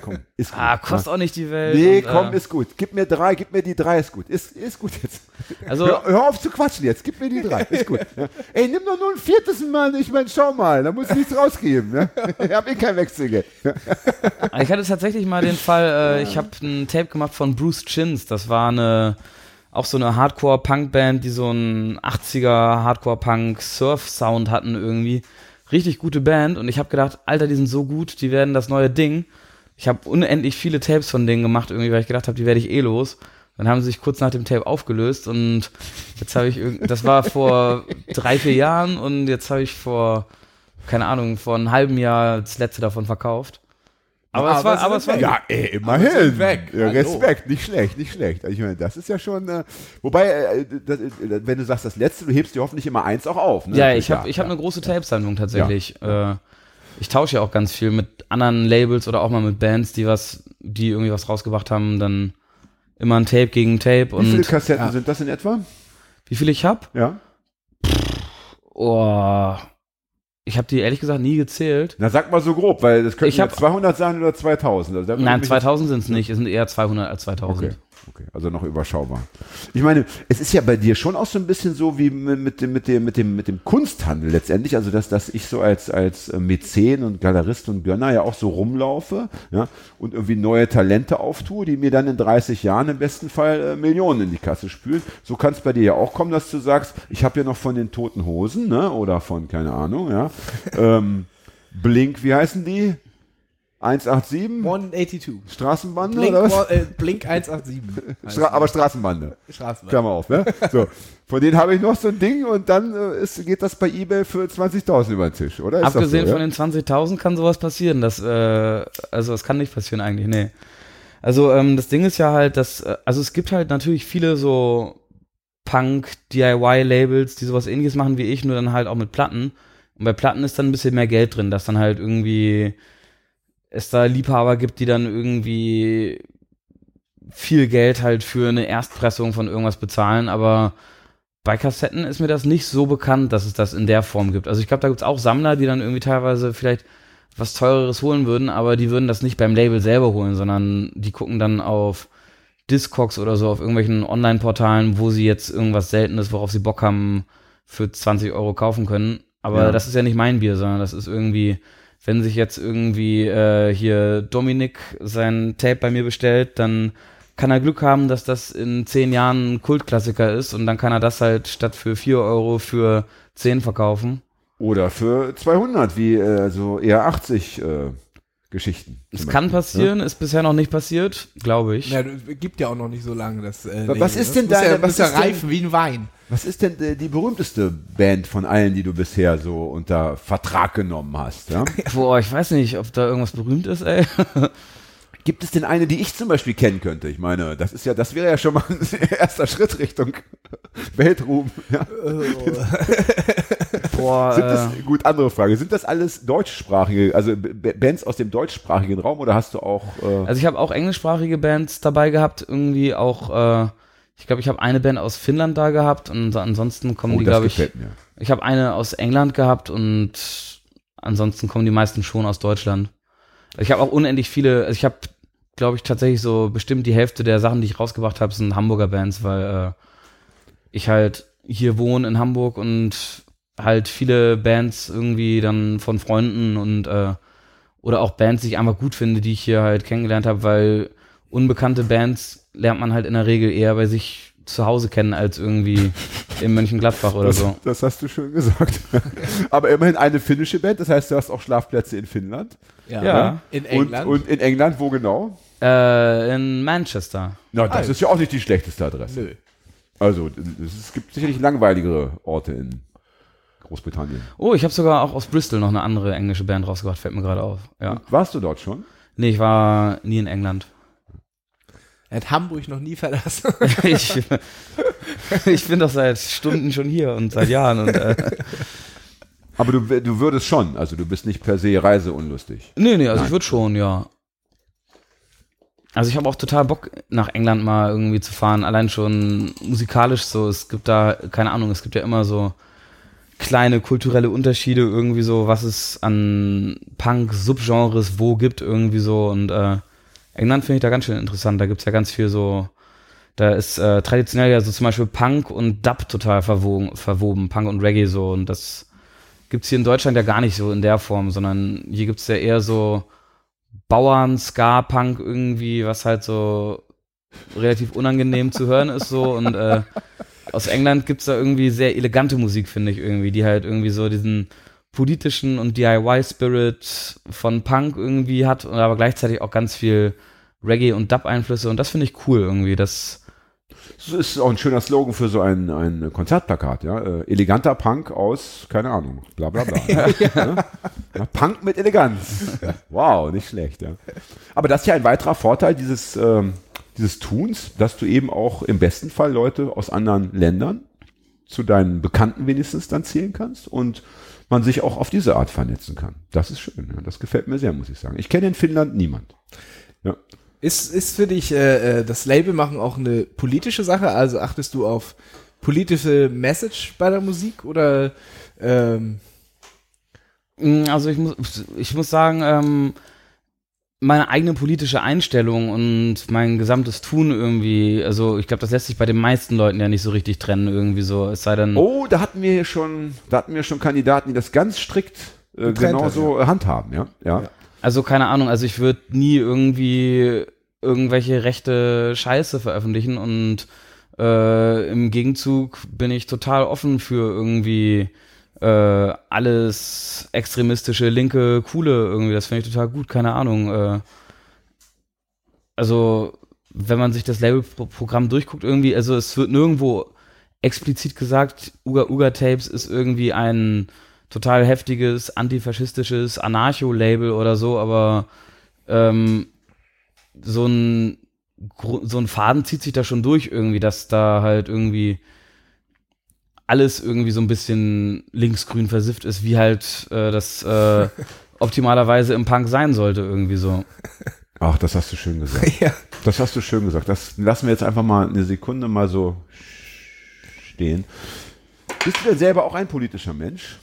komm ist gut. Ah, kostet auch nicht die Welt. Nee, und, komm, äh, ist gut. Gib mir drei, gib mir die drei, ist gut. Ist, ist gut jetzt. Also- hör, hör auf zu quatschen jetzt, gib mir die drei, ist gut. Ja. Ey, nimm doch nur ein viertes Mal, ich meine, schau mal, da muss ich nichts rausgeben. Ne? [LAUGHS] Ich hab eh kein Wechselgeld. Ich hatte tatsächlich mal den Fall, äh, ich habe ein Tape gemacht von Bruce Chins. Das war eine auch so eine Hardcore-Punk-Band, die so einen 80er Hardcore-Punk-Surf-Sound hatten irgendwie. Richtig gute Band und ich habe gedacht, Alter, die sind so gut, die werden das neue Ding. Ich habe unendlich viele Tapes von denen gemacht, irgendwie, weil ich gedacht habe, die werde ich eh los. Dann haben sie sich kurz nach dem Tape aufgelöst und jetzt habe ich irgend, das war vor drei, vier Jahren und jetzt habe ich vor, keine Ahnung, vor einem halben Jahr das letzte davon verkauft. Aber, es Aber war, sie aber es war, weg. Ja, ey, Aber immerhin. weg. Ja, Hallo. Respekt, nicht schlecht, nicht schlecht. Ich meine, das ist ja schon. Äh, wobei, äh, das, äh, wenn du sagst das letzte, du hebst dir hoffentlich immer eins auch auf. Ne? Ja, ich habe ich hab eine große Tape-Sammlung tatsächlich. Äh, ich tausche ja auch ganz viel mit anderen Labels oder auch mal mit Bands, die was, die irgendwie was rausgebracht haben, dann immer ein Tape gegen Tape Wie viele und Kassetten ja. sind das in etwa? wie viel ich hab? Ja. Oh, ich habe die ehrlich gesagt nie gezählt. Na, sag mal so grob, weil das könnten Ich ja hab- 200 sein oder 2000. Also Nein, mich- 2000 sind es nicht, es sind eher 200 als 2000. Okay. Okay, also noch überschaubar. Ich meine, es ist ja bei dir schon auch so ein bisschen so wie mit, dem, mit dem, mit dem, mit dem Kunsthandel letztendlich. Also, dass, dass ich so als, als äh, Mäzen und Galerist und Gönner ja auch so rumlaufe, ja, und irgendwie neue Talente auftue, die mir dann in 30 Jahren im besten Fall äh, Millionen in die Kasse spülen. So kann es bei dir ja auch kommen, dass du sagst, ich habe ja noch von den Toten Hosen, ne, oder von, keine Ahnung, ja, [LAUGHS] ähm, Blink, wie heißen die? 187? 182. Straßenbande Blink, oder was? äh, Blink 187. [LAUGHS] Stra aber Straßenbande. Straßenbahn. Klammer auf, ne? So. Von denen habe ich noch so ein Ding und dann äh, ist, geht das bei eBay für 20.000 über den Tisch, oder? Ist das Abgesehen so, von ja? den 20.000 kann sowas passieren. Das, äh, also das kann nicht passieren eigentlich, nee. Also ähm, das Ding ist ja halt, dass, äh, also es gibt halt natürlich viele so Punk-DIY-Labels, die sowas ähnliches machen wie ich, nur dann halt auch mit Platten. Und bei Platten ist dann ein bisschen mehr Geld drin, dass dann halt irgendwie es da Liebhaber gibt, die dann irgendwie viel Geld halt für eine Erstpressung von irgendwas bezahlen, aber bei Kassetten ist mir das nicht so bekannt, dass es das in der Form gibt. Also ich glaube, da gibt es auch Sammler, die dann irgendwie teilweise vielleicht was teureres holen würden, aber die würden das nicht beim Label selber holen, sondern die gucken dann auf Discogs oder so, auf irgendwelchen Online-Portalen, wo sie jetzt irgendwas Seltenes, worauf sie Bock haben, für 20 Euro kaufen können. Aber Ja. das ist ja nicht mein Bier, sondern das ist irgendwie, wenn sich jetzt irgendwie äh, hier Dominik sein Tape bei mir bestellt, dann kann er Glück haben, dass das in zehn Jahren ein Kultklassiker ist und dann kann er das halt statt für 4 Euro für 10 verkaufen. Oder für 200, wie äh, so eher 80 äh, Geschichten. Es kann Beispiel, passieren, ist bisher noch nicht passiert, glaube ich. Ja, gibt ja auch noch nicht so lange das. Äh, Was- was ist denn deine- ja, was ja reifen wie ein Wein. Was ist denn äh, die berühmteste Band von allen, die du bisher so unter Vertrag genommen hast? Ja? [LAUGHS] Boah, ich weiß nicht, ob da irgendwas berühmt ist, ey. [LAUGHS] Gibt es denn eine, die ich zum Beispiel kennen könnte? Ich meine, das ist ja, das wäre ja schon mal ein [LAUGHS] erster Schritt Richtung Weltruhm. Ja. Boah, Sind das, äh, gut, andere Frage. Sind das alles deutschsprachige, also Bands aus dem deutschsprachigen Raum oder hast du auch, äh, also ich habe auch englischsprachige Bands dabei gehabt, irgendwie auch, äh, ich glaube, ich habe eine Band aus Finnland da gehabt und ansonsten kommen oh, die, glaube ich, mir. ich habe eine aus England gehabt und ansonsten kommen die meisten schon aus Deutschland. Ich habe auch unendlich viele, also ich habe, glaube ich, tatsächlich so bestimmt die Hälfte der Sachen, die ich rausgebracht habe, sind Hamburger Bands, weil äh, ich halt hier wohne in Hamburg und halt viele Bands irgendwie dann von Freunden und äh, oder auch Bands, die ich einfach gut finde, die ich hier halt kennengelernt habe, weil unbekannte Bands lernt man halt in der Regel eher bei sich zu Hause kennen als irgendwie [LAUGHS] in Mönchengladbach oder Das, so. das hast du schön gesagt. [LAUGHS] Aber immerhin eine finnische Band, das heißt, du hast auch Schlafplätze in Finnland. Ja. In England. Und, und in England, wo genau? Äh, in Manchester. Na, das Ah, ist ja auch nicht die schlechteste Adresse. Nö. Also, es gibt sicherlich langweiligere Orte in Großbritannien. Oh, ich habe sogar auch aus Bristol noch eine andere englische Band rausgebracht, fällt mir gerade auf. Ja. Warst du dort schon? Nee, ich war nie in England. Er hat Hamburg noch nie verlassen. [LAUGHS] ich, ich bin doch seit Stunden schon hier und seit Jahren und äh, Aber du, du würdest schon, also du bist nicht per se reiseunlustig. Nee, nee, also Nein. ich würde schon, ja. Also ich habe auch total Bock, nach England mal irgendwie zu fahren. Allein schon musikalisch so. Es gibt da, keine Ahnung, es gibt ja immer so kleine kulturelle Unterschiede irgendwie so, was es an Punk-Subgenres wo gibt irgendwie so. Und äh, England finde ich da ganz schön interessant. Da gibt's ja ganz viel so, da ist äh, traditionell ja so zum Beispiel Punk und Dub total verwoben, verwoben, Punk und Reggae so. Und das gibt's hier in Deutschland ja gar nicht so in der Form, sondern hier gibt's ja eher so Bauern, Ska, Punk irgendwie, was halt so relativ unangenehm zu hören ist so und äh, aus England gibt's da irgendwie sehr elegante Musik, finde ich irgendwie, die halt irgendwie so diesen politischen und DIY-Spirit von Punk irgendwie hat und aber gleichzeitig auch ganz viel Reggae und Dub-Einflüsse und das finde ich cool irgendwie, das Das ist auch ein schöner Slogan für so ein, ein Konzertplakat, ja. Äh, eleganter Punk aus, keine Ahnung, bla bla bla. [LAUGHS] ja. Ja, Punk mit Eleganz. [LAUGHS] Wow, nicht schlecht, ja. Aber das ist ja ein weiterer Vorteil dieses, ähm, dieses Tuns, dass du eben auch im besten Fall Leute aus anderen Ländern zu deinen Bekannten wenigstens dann zählen kannst und man sich auch auf diese Art vernetzen kann. Das ist schön. Ja. Das gefällt mir sehr, muss ich sagen. Ich kenne in Finnland niemand. Ja. Ist, ist für dich äh, äh, das Label machen auch eine politische Sache? Also achtest du auf politische Message bei der Musik oder ähm, Mm, Also ich muss, ich muss sagen, ähm, meine eigene politische Einstellung und mein gesamtes Tun irgendwie, also ich glaube, das lässt sich bei den meisten Leuten ja nicht so richtig trennen irgendwie so, es sei denn, Oh, da hatten wir schon, da hatten wir schon Kandidaten, die das ganz strikt äh, genauso handhaben, ja. ja. Ja. also keine Ahnung, also ich würde nie irgendwie irgendwelche rechte Scheiße veröffentlichen und äh, im Gegenzug bin ich total offen für irgendwie äh, alles extremistische, linke, coole irgendwie. Das finde ich total gut, keine Ahnung. Äh, also, wenn man sich das Labelprogramm durchguckt, irgendwie, also es wird nirgendwo explizit gesagt, Uga Uga Tapes ist irgendwie ein total heftiges, antifaschistisches Anarcho-Label oder so, aber ähm, so ein so ein Faden zieht sich da schon durch irgendwie, dass da halt irgendwie alles irgendwie so ein bisschen linksgrün versifft ist, wie halt äh, das äh, [LAUGHS] optimalerweise im Punk sein sollte irgendwie so. Ach, das hast du schön gesagt. [LAUGHS] ja. Das hast du schön gesagt. Das lassen wir jetzt einfach mal eine Sekunde mal so stehen. Bist du denn selber auch ein politischer Mensch?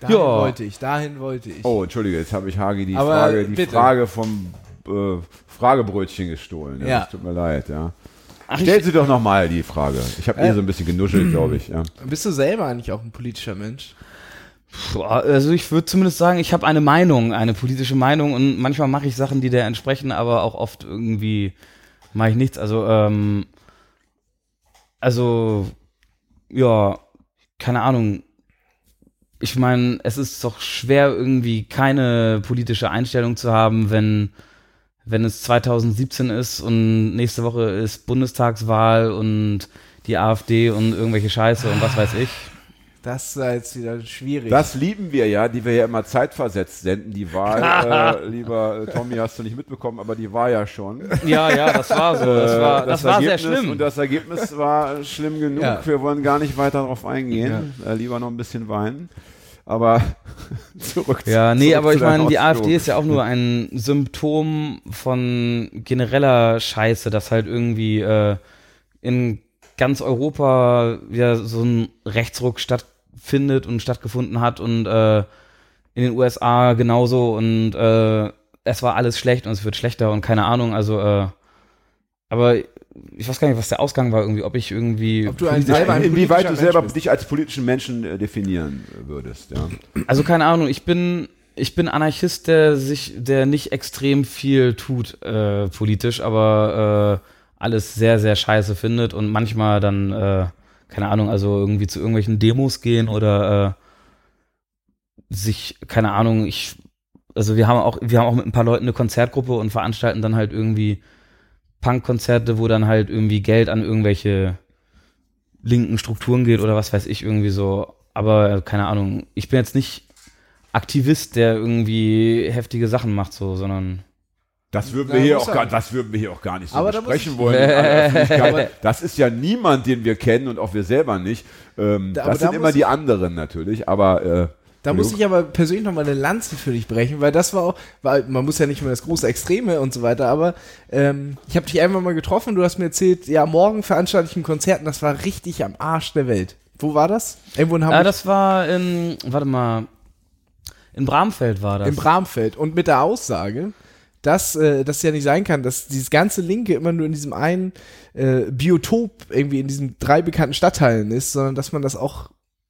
Dahin Ja. wollte ich, dahin wollte ich. Oh, entschuldige, jetzt habe ich Hagi die Aber Frage, die bitte. Frage vom äh, Fragebrötchen gestohlen. Ja, Ja. Das tut mir leid, ja. Ach, Stell ich, sie doch nochmal die Frage. Ich habe eh Äh. so ein bisschen genuschelt, glaube ich. Ja. Bist du selber eigentlich auch ein politischer Mensch? also ich würde zumindest sagen, ich habe eine Meinung, eine politische Meinung und manchmal mache ich Sachen, die der entsprechen, aber auch oft irgendwie mache ich nichts. Also, ähm, also, ja, keine Ahnung. Ich meine, es ist doch schwer, irgendwie keine politische Einstellung zu haben, wenn, wenn es 2017 ist und nächste Woche ist Bundestagswahl und die AfD und irgendwelche Scheiße und was weiß ich. Das war jetzt wieder schwierig. Das lieben wir ja, die wir ja immer zeitversetzt senden. Die Wahl, [LAUGHS] äh, lieber äh, Tommy, hast du nicht mitbekommen, aber die war ja schon. Ja, ja, das war so. Das war, Äh, das war sehr schlimm. Und das Ergebnis war schlimm genug. Ja. Wir wollen gar nicht weiter darauf eingehen. Äh, lieber noch ein bisschen weinen. Aber [LAUGHS] zurück zu- Ja, nee, zurück aber ich meine, die. AfD ist ja auch nur ein Symptom von genereller Scheiße, dass halt irgendwie äh, in ganz Europa ja so ein Rechtsruck stattfindet und stattgefunden hat und äh, in den USA genauso und äh, es war alles schlecht und es wird schlechter und keine Ahnung, also äh, aber ich weiß gar nicht, was der Ausgang war irgendwie, ob ich irgendwie Ob du ein politisch- selber Inwieweit du selber bist. dich als politischen Menschen äh, definieren äh, würdest, ja. Also keine Ahnung, ich bin ich bin Anarchist, der sich, der nicht extrem viel tut äh, politisch, aber äh, alles sehr sehr scheiße findet und manchmal dann äh, keine Ahnung, also irgendwie zu irgendwelchen Demos gehen oder äh, sich keine Ahnung, ich also wir haben auch wir haben auch mit ein paar Leuten eine Konzertgruppe und veranstalten dann halt irgendwie Punkkonzerte, wo dann halt irgendwie Geld an irgendwelche linken Strukturen geht oder was weiß ich irgendwie so. Aber äh, keine Ahnung, ich bin jetzt nicht Aktivist, der irgendwie heftige Sachen macht, so, sondern Das würden wir hier auch gar, das würden wir hier auch gar nicht so Aber besprechen wollen. [LAUGHS] das ist ja niemand, den wir kennen und auch wir selber nicht. Ähm, Da- das da sind immer die anderen natürlich, aber äh, Da muss ich aber persönlich noch mal eine Lanze für dich brechen, weil das war auch, weil man muss ja nicht immer das große Extreme und so weiter, aber ähm, ich habe dich einmal mal getroffen, du hast mir erzählt, ja, morgen veranstalte ich ein Konzert und das war richtig am Arsch der Welt. Wo war das? Irgendwo in Hamburg? äh, das war in, warte mal, in Bramfeld war das. Im Bramfeld. Und mit der Aussage, dass äh, das ja nicht sein kann, dass dieses ganze Linke immer nur in diesem einen äh, Biotop irgendwie in diesen drei bekannten Stadtteilen ist, sondern dass man das auch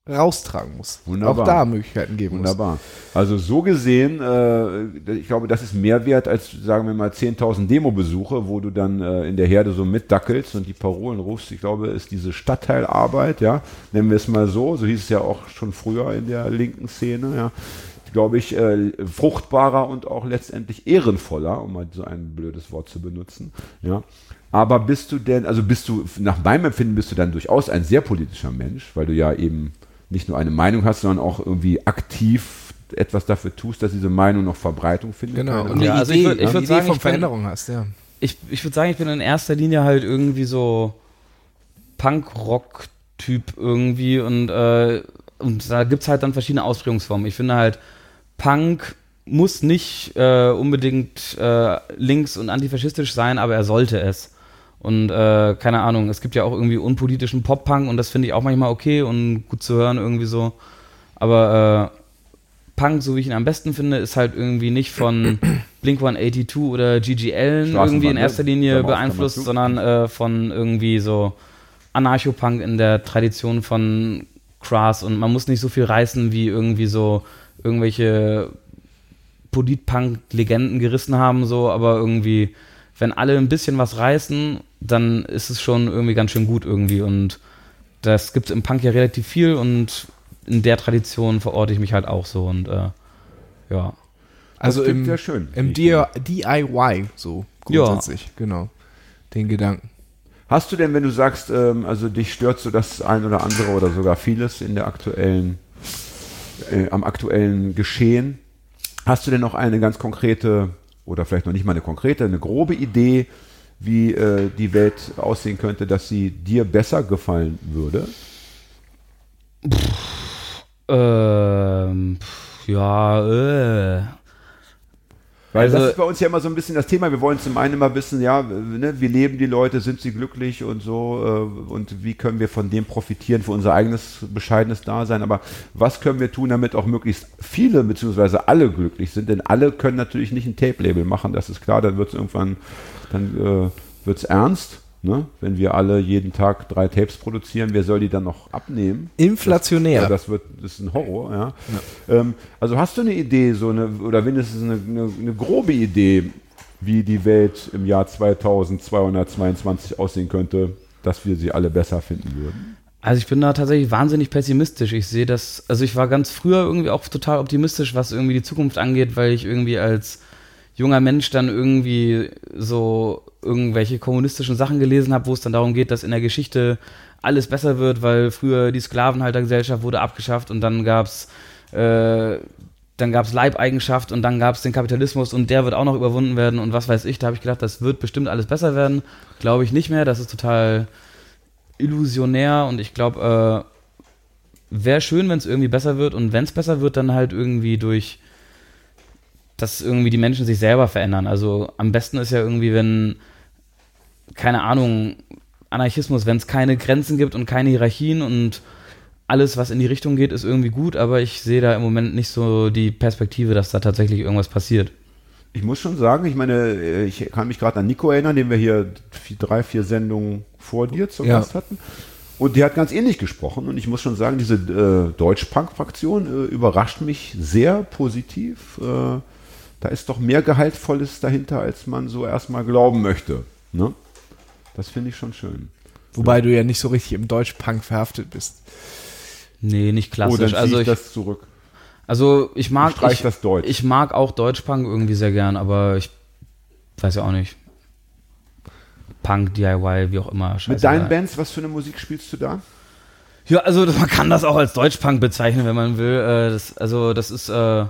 raustragen muss. Wunderbar. Auch da Möglichkeiten geben Wunderbar. Also so gesehen, äh, ich glaube, das ist mehr wert als, sagen wir mal, 10.000 Demo-Besuche, wo du dann äh, in der Herde so mitdackelst und die Parolen rufst. Ich glaube, ist diese Stadtteilarbeit, ja, nennen wir es mal so, so hieß es ja auch schon früher in der linken Szene, ja, glaube ich, äh, fruchtbarer und auch letztendlich ehrenvoller, um mal so ein blödes Wort zu benutzen, ja. Aber bist du denn, also bist du, nach meinem Empfinden bist du dann durchaus ein sehr politischer Mensch, weil du ja eben nicht nur eine Meinung hast, sondern auch irgendwie aktiv etwas dafür tust, dass diese Meinung noch Verbreitung findet. Genau. Und Ja, also Idee, ich würd- ich eine würd sagen, von ich bin- Veränderung hast, ja. ich, ich würde sagen, ich bin in erster Linie halt irgendwie so Punk-Rock-Typ irgendwie und, äh, und da gibt's halt dann verschiedene Ausprägungsformen. Ich finde halt, Punk muss nicht äh, unbedingt äh, links und antifaschistisch sein, aber er sollte es. Und äh, keine Ahnung, es gibt ja auch irgendwie unpolitischen Pop-Punk und das finde ich auch manchmal okay und gut zu hören irgendwie so. Aber äh, Punk, so wie ich ihn am besten finde, ist halt irgendwie nicht von [CLEARS THROAT] Blink 182 oder GGL irgendwie in ne? erster Linie beeinflusst, sondern äh, von irgendwie so Anarcho-Punk in der Tradition von Crass und man muss nicht so viel reißen, wie irgendwie so irgendwelche Polit-Punk-Legenden gerissen haben, so, aber irgendwie, wenn alle ein bisschen was reißen, dann ist es schon irgendwie ganz schön gut irgendwie und das gibt es im Punk ja relativ viel und in der Tradition verorte ich mich halt auch so und äh, ja. Also im, sehr schön, im DIY so Ja. grundsätzlich, genau. Den Gedanken. Hast du denn, wenn du sagst, ähm, also dich stört so das ein oder andere oder sogar vieles in der aktuellen, äh, am aktuellen Geschehen, hast du denn noch eine ganz konkrete oder vielleicht noch nicht mal eine konkrete, eine grobe Idee, wie äh, die Welt aussehen könnte, dass sie dir besser gefallen würde? Ähm, pf, ja, äh. Weil Also- das ist bei uns ja immer so ein bisschen das Thema. Wir wollen zum einen immer wissen, ja, ne, wie leben die Leute, sind sie glücklich und so äh, und wie können wir von dem profitieren für unser eigenes bescheidenes Dasein. Aber was können wir tun, damit auch möglichst viele beziehungsweise alle glücklich sind? Denn alle können natürlich nicht ein Tape-Label machen, das ist klar. Dann wird es irgendwann, dann äh, wird es ernst. Ne? Wenn wir alle jeden Tag drei Tapes produzieren, wer soll die dann noch abnehmen? Inflationär. Ja, das wird, das ist ein Horror, ja. Ähm, also hast du eine Idee, so eine, oder mindestens eine, eine, eine grobe Idee, wie die Welt im Jahr 2222 aussehen könnte, dass wir sie alle besser finden würden? Also ich bin da tatsächlich wahnsinnig pessimistisch. Ich sehe das, also ich war ganz früher irgendwie auch total optimistisch, was irgendwie die Zukunft angeht, weil ich irgendwie als junger Mensch dann irgendwie so irgendwelche kommunistischen Sachen gelesen habe, wo es dann darum geht, dass in der Geschichte alles besser wird, weil früher die Sklavenhaltergesellschaft wurde abgeschafft und dann gab's äh, Leibeigenschaft und dann gab's den Kapitalismus und der wird auch noch überwunden werden und was weiß ich. Da habe ich gedacht, das wird bestimmt alles besser werden. Glaube ich nicht mehr. Das ist total illusionär und ich glaube, äh, wäre schön, wenn es irgendwie besser wird und wenn es besser wird, dann halt irgendwie durch, dass irgendwie die Menschen sich selber verändern. Also am besten ist ja irgendwie, wenn, keine Ahnung, Anarchismus, wenn es keine Grenzen gibt und keine Hierarchien und alles, was in die Richtung geht, ist irgendwie gut, aber ich sehe da im Moment nicht so die Perspektive, dass da tatsächlich irgendwas passiert. Ich muss schon sagen, ich meine, äh, ich kann mich gerade an Nico erinnern, den wir hier drei, vier Sendungen vor dir zu Ja. Gast hatten. Und der hat ganz ähnlich gesprochen. Und ich muss schon sagen, diese äh, Deutsch-Punk-Fraktion äh, überrascht mich sehr positiv. Äh, da ist doch mehr Gehaltvolles dahinter, als man so erstmal glauben möchte. Ne? Das finde ich schon schön. Wobei du ja nicht so richtig im Deutsch-Punk verhaftet bist. Nee, nicht oh, dann klassisch. also ich ich, das zurück. also ich mag Ich das Deutsch. Ich mag auch Deutschpunk irgendwie sehr gern, aber ich weiß ja auch nicht. Punk, DIY, wie auch immer. Mit deinen Bands, was für eine Musik spielst du da? Ja, also [LAUGHS] man kann das auch als Deutschpunk bezeichnen, wenn man will. Äh, das, also das ist äh,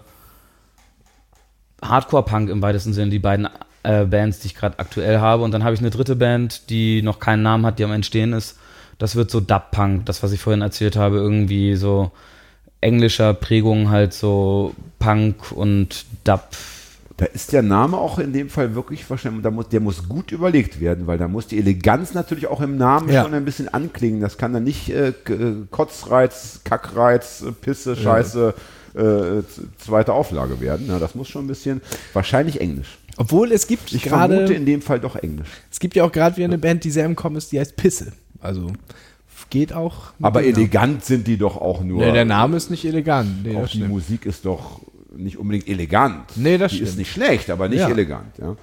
Hardcore-Punk im weitesten Sinne, die beiden äh, Bands, die ich gerade aktuell habe. Und dann habe ich eine dritte Band, die noch keinen Namen hat, die am Entstehen ist. Das wird so Dub-Punk, das, was ich vorhin erzählt habe, irgendwie so englischer Prägung, halt so Punk und Dub. Da ist der Name auch in dem Fall wirklich wahrscheinlich, da muss, der muss gut überlegt werden, weil da muss die Eleganz natürlich auch im Namen Ja. schon ein bisschen anklingen. Das kann dann nicht äh, Kotzreiz, Kackreiz, Pisse, Scheiße, äh, zweite Auflage werden. Ja, das muss schon ein bisschen, wahrscheinlich Englisch. Obwohl es gibt Ich vermute gerade, in dem Fall doch Englisch. es gibt ja auch gerade wieder eine Band, die sehr im Kommen ist, die heißt Pisse. Also geht auch. Aber dem Namen. elegant sind die doch auch nur. Nee, der Name ist nicht elegant. Nee, auch das die stimmt. Musik ist doch nicht unbedingt elegant. Nee, das die ist stimmt. nicht schlecht, aber nicht Ja. elegant. Ja.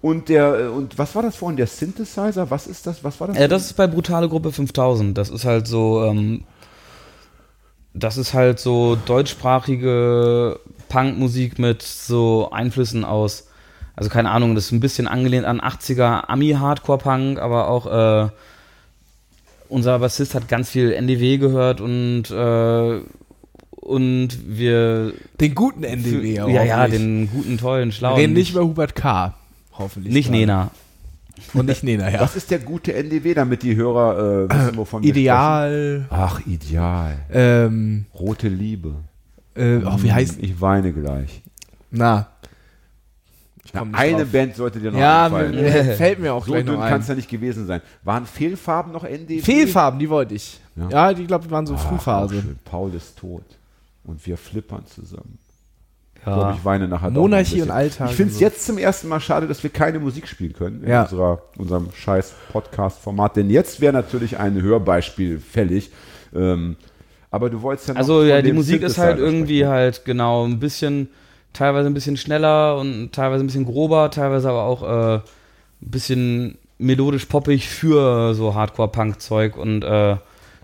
Und der äh, und was war das vorhin? Der Synthesizer? Was ist das? Was war das? Äh, das ist bei Brutale Gruppe 5000. Das ist halt so, ähm, das ist halt so deutschsprachige Punkmusik mit so Einflüssen aus, also keine Ahnung, das ist ein bisschen angelehnt an 80er Ami-Hardcore-Punk, aber auch äh, unser Bassist hat ganz viel NDW gehört und äh, und wir Den guten NDW auch. ja ja den guten tollen schlauen reden nicht über Hubert K. Hoffentlich. nicht. Nena Und nicht Nena, ja. Was ist der gute NDW, damit die Hörer äh, wissen, wovon wir sprechen? Ideal. Ach, ideal. Ähm, Rote Liebe. äh, oh, wie heißt. Ich weine gleich. Na. Ich Na, eine drauf. Band sollte dir noch Ja, einfallen. mir [LAUGHS] fällt mir auch so gleich dünn noch kann ein. es ja nicht gewesen sein. Waren Fehlfarben noch NDW? Fehlfarben, die wollte ich. Ja. Ja, die glaube ich waren so Ach, Frühphase. schön. Paul ist tot. Und wir flippern zusammen. Ich glaube, ja. ich weine nachher Monarchie und Alltag Ich finde es so. jetzt zum ersten Mal schade, dass wir keine Musik spielen können in Ja. unserer, unserem scheiß Podcast-Format. Denn jetzt wäre natürlich ein Hörbeispiel fällig. Ähm, aber du wolltest ja noch Also ja, die Musik ist halt irgendwie sprechen. halt genau ein bisschen, teilweise ein bisschen schneller und teilweise ein bisschen grober, teilweise aber auch äh, ein bisschen melodisch poppig für so Hardcore-Punk-Zeug und äh,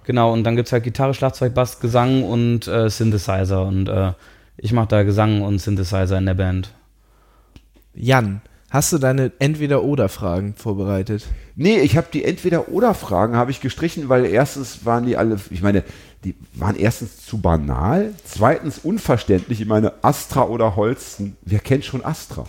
genau, und dann gibt's halt Gitarre, Schlagzeug, Bass, Gesang und äh, Synthesizer und äh, ich mache da Gesang und Synthesizer in der Band. Jan, hast du deine Entweder-Oder-Fragen vorbereitet? Nee, ich habe die Entweder-Oder-Fragen habe ich gestrichen, weil erstens waren die alle, ich meine, die waren erstens zu banal, zweitens unverständlich. Ich meine, Astra oder Holsten, wer kennt schon Astra?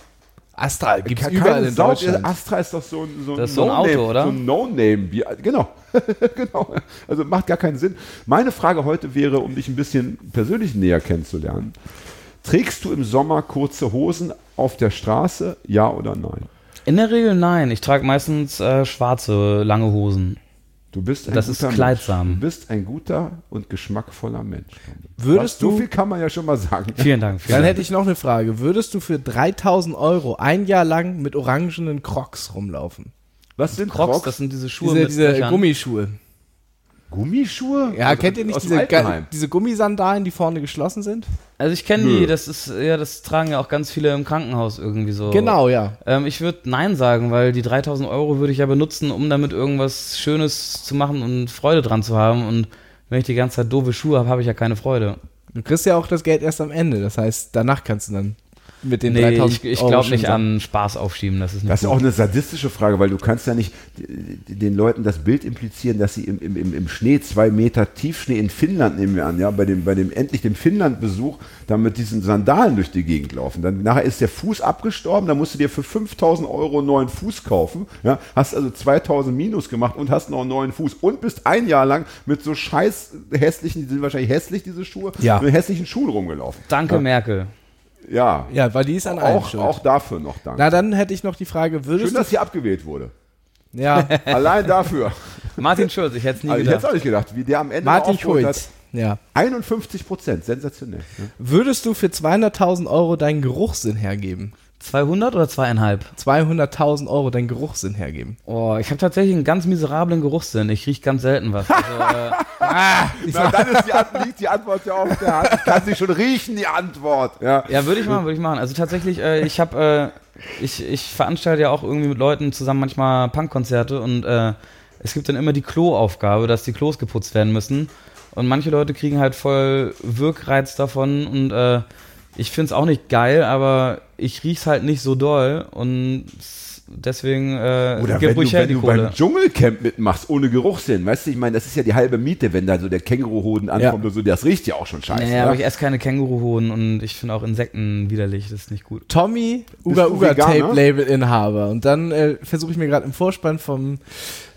Astra gibt's Ke- überall keine in Sau- Deutschland. Astra ist doch so ein, so Das ist so ein Auto, No-Name- oder? So ein No-Name. Genau. [LAUGHS] genau. Also macht gar keinen Sinn. Meine Frage heute wäre, um dich ein bisschen persönlich näher kennenzulernen. Trägst du im Sommer kurze Hosen auf der Straße? Ja oder nein? In der Regel nein. Ich trage meistens äh, schwarze, lange Hosen. Du bist ein Das ist guter kleidsam. Mensch. Du bist ein guter und geschmackvoller Mensch. Würdest Was, so du, viel kann man ja schon mal sagen. Vielen Dank. Vielen dann Dank. hätte ich noch eine Frage. Würdest du für 3000 Euro ein Jahr lang mit orangenen Crocs rumlaufen? Was sind Crocs, Crocs? das sind diese Schuhe Diese, mit diese Löchern. Gummischuhe. Gummischuhe? Ja, Also kennt ihr nicht diese, diese Gummisandalen, die vorne geschlossen sind? Also ich kenne die, das ist, ja, das tragen ja auch ganz viele im Krankenhaus irgendwie so. Genau, ja. Ähm, ich würde Nein sagen, weil die 3000 Euro würde ich ja benutzen, um damit irgendwas Schönes zu machen und Freude dran zu haben. Und wenn ich die ganze Zeit doofe Schuhe habe, habe ich ja keine Freude. Du kriegst ja auch das Geld erst am Ende. Das heißt, danach kannst du dann mit den Nee, 3000 ich, ich glaube nicht an Spaß aufschieben. Das ist nicht Das ist gut. auch eine sadistische Frage, weil du kannst ja nicht den Leuten das Bild implizieren, dass sie im, im, im, Schnee, zwei Meter Tiefschnee in Finnland, nehmen wir an, ja, bei dem, bei dem endlich dem Finnland-Besuch, dann mit diesen Sandalen durch die Gegend laufen. Dann nachher ist der Fuß abgestorben, dann musst du dir für 5000 Euro einen neuen Fuß kaufen, ja, hast also 2000 Minus gemacht und hast noch einen neuen Fuß und bist ein Jahr lang mit so scheiß hässlichen, die sind wahrscheinlich hässlich, diese Schuhe, Ja. mit hässlichen Schuhen rumgelaufen. Danke, Merkel. Ja, Ja, weil die ist an allem auch, schuld. auch dafür noch danke. Na, dann hätte ich noch die Frage, würdest Schön, dass sie abgewählt wurde. du... Ja, [LAUGHS] Allein dafür. Martin Schulz, ich hätte es nie Also ich hätte es gedacht. auch nicht gedacht, wie der am Ende Martin Schulz. Ja. hat. 51 Prozent, sensationell. ne? Würdest du für 200.000 Euro deinen Geruchssinn hergeben? 200 oder zweieinhalb? 200.000 Euro deinen Geruchssinn hergeben. Oh, ich habe tatsächlich einen ganz miserablen Geruchssinn. Ich rieche ganz selten was. Also, äh, [LAUGHS] Na, dann ist die, Ant- liegt die Antwort ja auf der Hand. Ich kann sie schon riechen, die Antwort. Ja. ja, würde ich machen, würde ich machen. Also tatsächlich, äh, ich habe, äh, ich, ich veranstalte ja auch irgendwie mit Leuten zusammen manchmal Punkkonzerte und äh, es gibt dann immer die Kloaufgabe, dass die Klos geputzt werden müssen. Und manche Leute kriegen halt voll Wirkreiz davon und äh, ich finde es auch nicht geil, aber ich riech's halt nicht so doll und deswegen äh, Oder gib wenn du, wenn die du beim Dschungelcamp mitmachst, ohne Geruchssinn, weißt du, ich meine, das ist ja die halbe Miete, wenn da so der Känguruhoden ankommt Ja. und so, das riecht ja auch schon scheiße. Naja, ja? aber ich esse keine Känguruhoden und ich finde auch Insekten widerlich, das ist nicht gut. Tommy, Uga Uga? Tape Label Inhaber. Und dann äh, versuche ich mir gerade im Vorspann vom,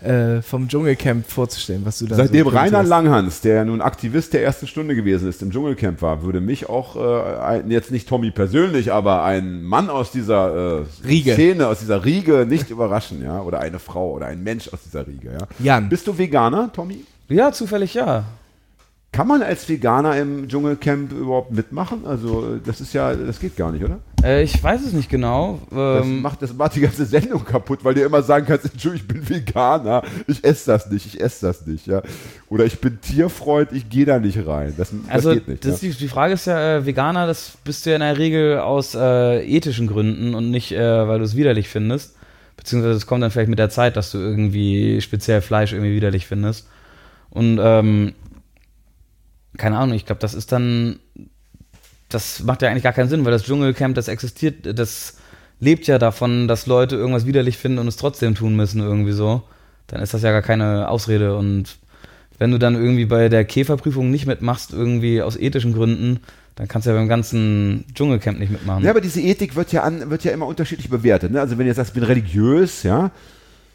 äh, vom Dschungelcamp vorzustellen, was du da Seitdem so Rainer. Langhans, der ja nun Aktivist der ersten Stunde gewesen ist, im Dschungelcamp war, würde mich auch, äh, jetzt nicht Tommy persönlich, aber ein Mann aus dieser äh, Riege. Szene, aus dieser Riege nicht überraschen, ja, oder eine Frau oder ein Mensch aus dieser Riege, ja. Jan. Bist du Veganer, Tommy? Ja, zufällig ja. Kann man als Veganer im Dschungelcamp überhaupt mitmachen? Also, das ist ja, das geht gar nicht, oder? Äh, ich weiß es nicht genau. Das, Ähm, macht, das macht die ganze Sendung kaputt, weil du immer sagen kannst, Entschuldigung, ich bin Veganer, ich esse das nicht, ich esse das nicht, ja. Oder ich bin Tierfreund, ich gehe da nicht rein. Das, das also geht nicht. das ja. die, die Frage ist ja, äh, Veganer, das bist du ja in der Regel aus äh, ethischen Gründen und nicht, äh, weil du es widerlich findest. Beziehungsweise es kommt dann vielleicht mit der Zeit, dass du irgendwie speziell Fleisch irgendwie widerlich findest. Und ähm, keine Ahnung, ich glaube, das ist dann, das macht ja eigentlich gar keinen Sinn, weil das Dschungelcamp, das existiert, das lebt ja davon, dass Leute irgendwas widerlich finden und es trotzdem tun müssen irgendwie so. Dann ist das ja gar keine Ausrede und wenn du dann irgendwie bei der Käferprüfung nicht mitmachst, irgendwie aus ethischen Gründen, dann kannst du ja beim ganzen Dschungelcamp nicht mitmachen. Ja, aber diese Ethik wird ja, an, wird ja immer unterschiedlich bewertet. Ne? Also wenn du jetzt sagst, ich bin religiös, ja,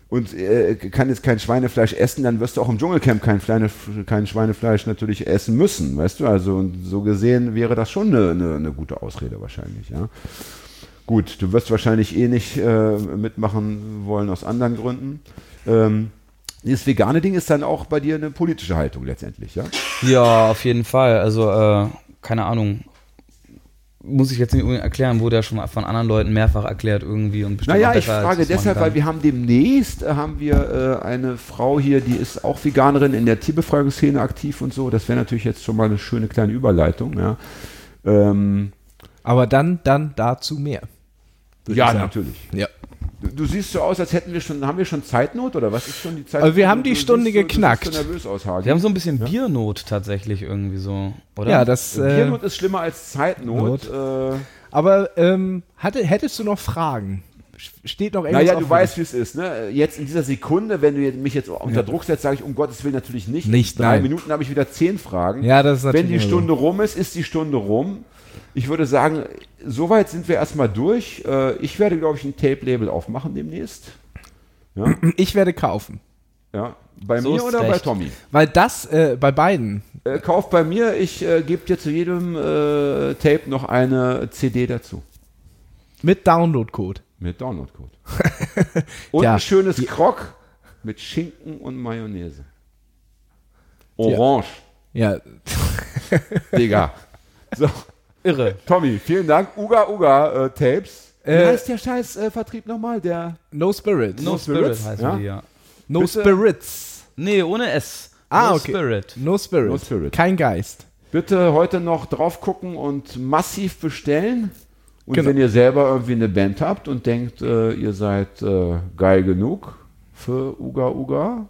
und äh, kann jetzt kein Schweinefleisch essen, dann wirst du auch im Dschungelcamp kein, Fleine, kein Schweinefleisch natürlich essen müssen, weißt du? Also und so gesehen wäre das schon eine, eine, eine gute Ausrede wahrscheinlich, ja. Gut, du wirst wahrscheinlich eh nicht äh, mitmachen wollen aus anderen Gründen. Ähm, dieses vegane Ding ist dann auch bei dir eine politische Haltung letztendlich, ja? Ja, auf jeden Fall. Also, äh, keine Ahnung. Muss ich jetzt nicht unbedingt erklären, wurde ja schon mal von anderen Leuten mehrfach erklärt irgendwie und bestimmt Naja, ich frage deshalb, weil wir haben demnächst äh, haben wir äh, eine Frau hier, die ist auch Veganerin in der Tierbefragungsszene aktiv und so. Das wäre natürlich jetzt schon mal eine schöne kleine Überleitung. Ja, ähm, Aber dann, dann dazu mehr. Ja natürlich. Ja. Du, du siehst so aus, als hätten wir schon, haben wir schon Zeitnot oder was ist schon die Zeit? Also wir haben die Du Stunde geknackt. So nervös aus. Wir haben so ein bisschen Biernot tatsächlich irgendwie so, oder? Ja, das. Äh, Biernot ist schlimmer als Zeitnot. Äh, aber ähm, hatte, hättest du noch Fragen? Steht noch irgendwas naja, du weißt, wie es ist. Ne? Jetzt in dieser Sekunde, wenn du mich jetzt unter Druck setzt, sage ich, um Gottes Willen natürlich nicht. Nicht, In drei nein. Minuten habe ich wieder zehn Fragen. Ja, das ist natürlich Wenn die immer so. Stunde rum ist, ist die Stunde rum. Ich würde sagen, soweit sind wir erstmal durch. Äh, Ich werde, glaube ich, ein Tape-Label aufmachen demnächst. [CLEARS THROAT] Ich werde kaufen. Ja. Bei So mir oder bei recht. Tommy? Weil das äh, bei beiden. Äh, kauf bei mir, ich äh, gebe dir zu jedem äh, Tape noch eine CD dazu. Mit Downloadcode. Mit Downloadcode. [LAUGHS] und Ja. ein schönes Krog mit Schinken und Mayonnaise. Orange, Ja. Digga. [LAUGHS] So, Irre. Tommy, vielen Dank. Uga Uga äh, Tapes. Wie Äh, heißt der scheiß äh, Vertrieb nochmal? Der No Spirits. No, No Spirit, Spirits, heißen ja? die, ja. No bitte- Spirits. Nee, ohne S. Ah, no okay. Spirit. No Spirit. No Spirit. Kein Geist. Bitte heute noch drauf gucken und massiv bestellen. Und Genau. wenn ihr selber irgendwie eine Band habt und denkt, äh, ihr seid äh, geil genug für Uga Uga,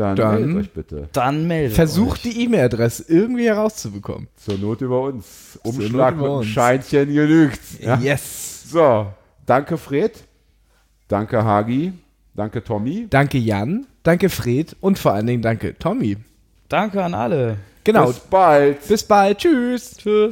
dann, Dann- meldet euch bitte. Dann meldet Versucht euch. die E-Mail-Adresse irgendwie herauszubekommen. Zur Not über uns. Umschlag über mit uns. Scheinchen genügt. Ja? Yes. So, danke Fred. Danke Hagi. Danke Tommy. Danke Jan. Danke Fred. Und vor allen Dingen danke Tommy. Danke an alle. Genau. Bis bald. Bis bald. Tschüss. Tschüss.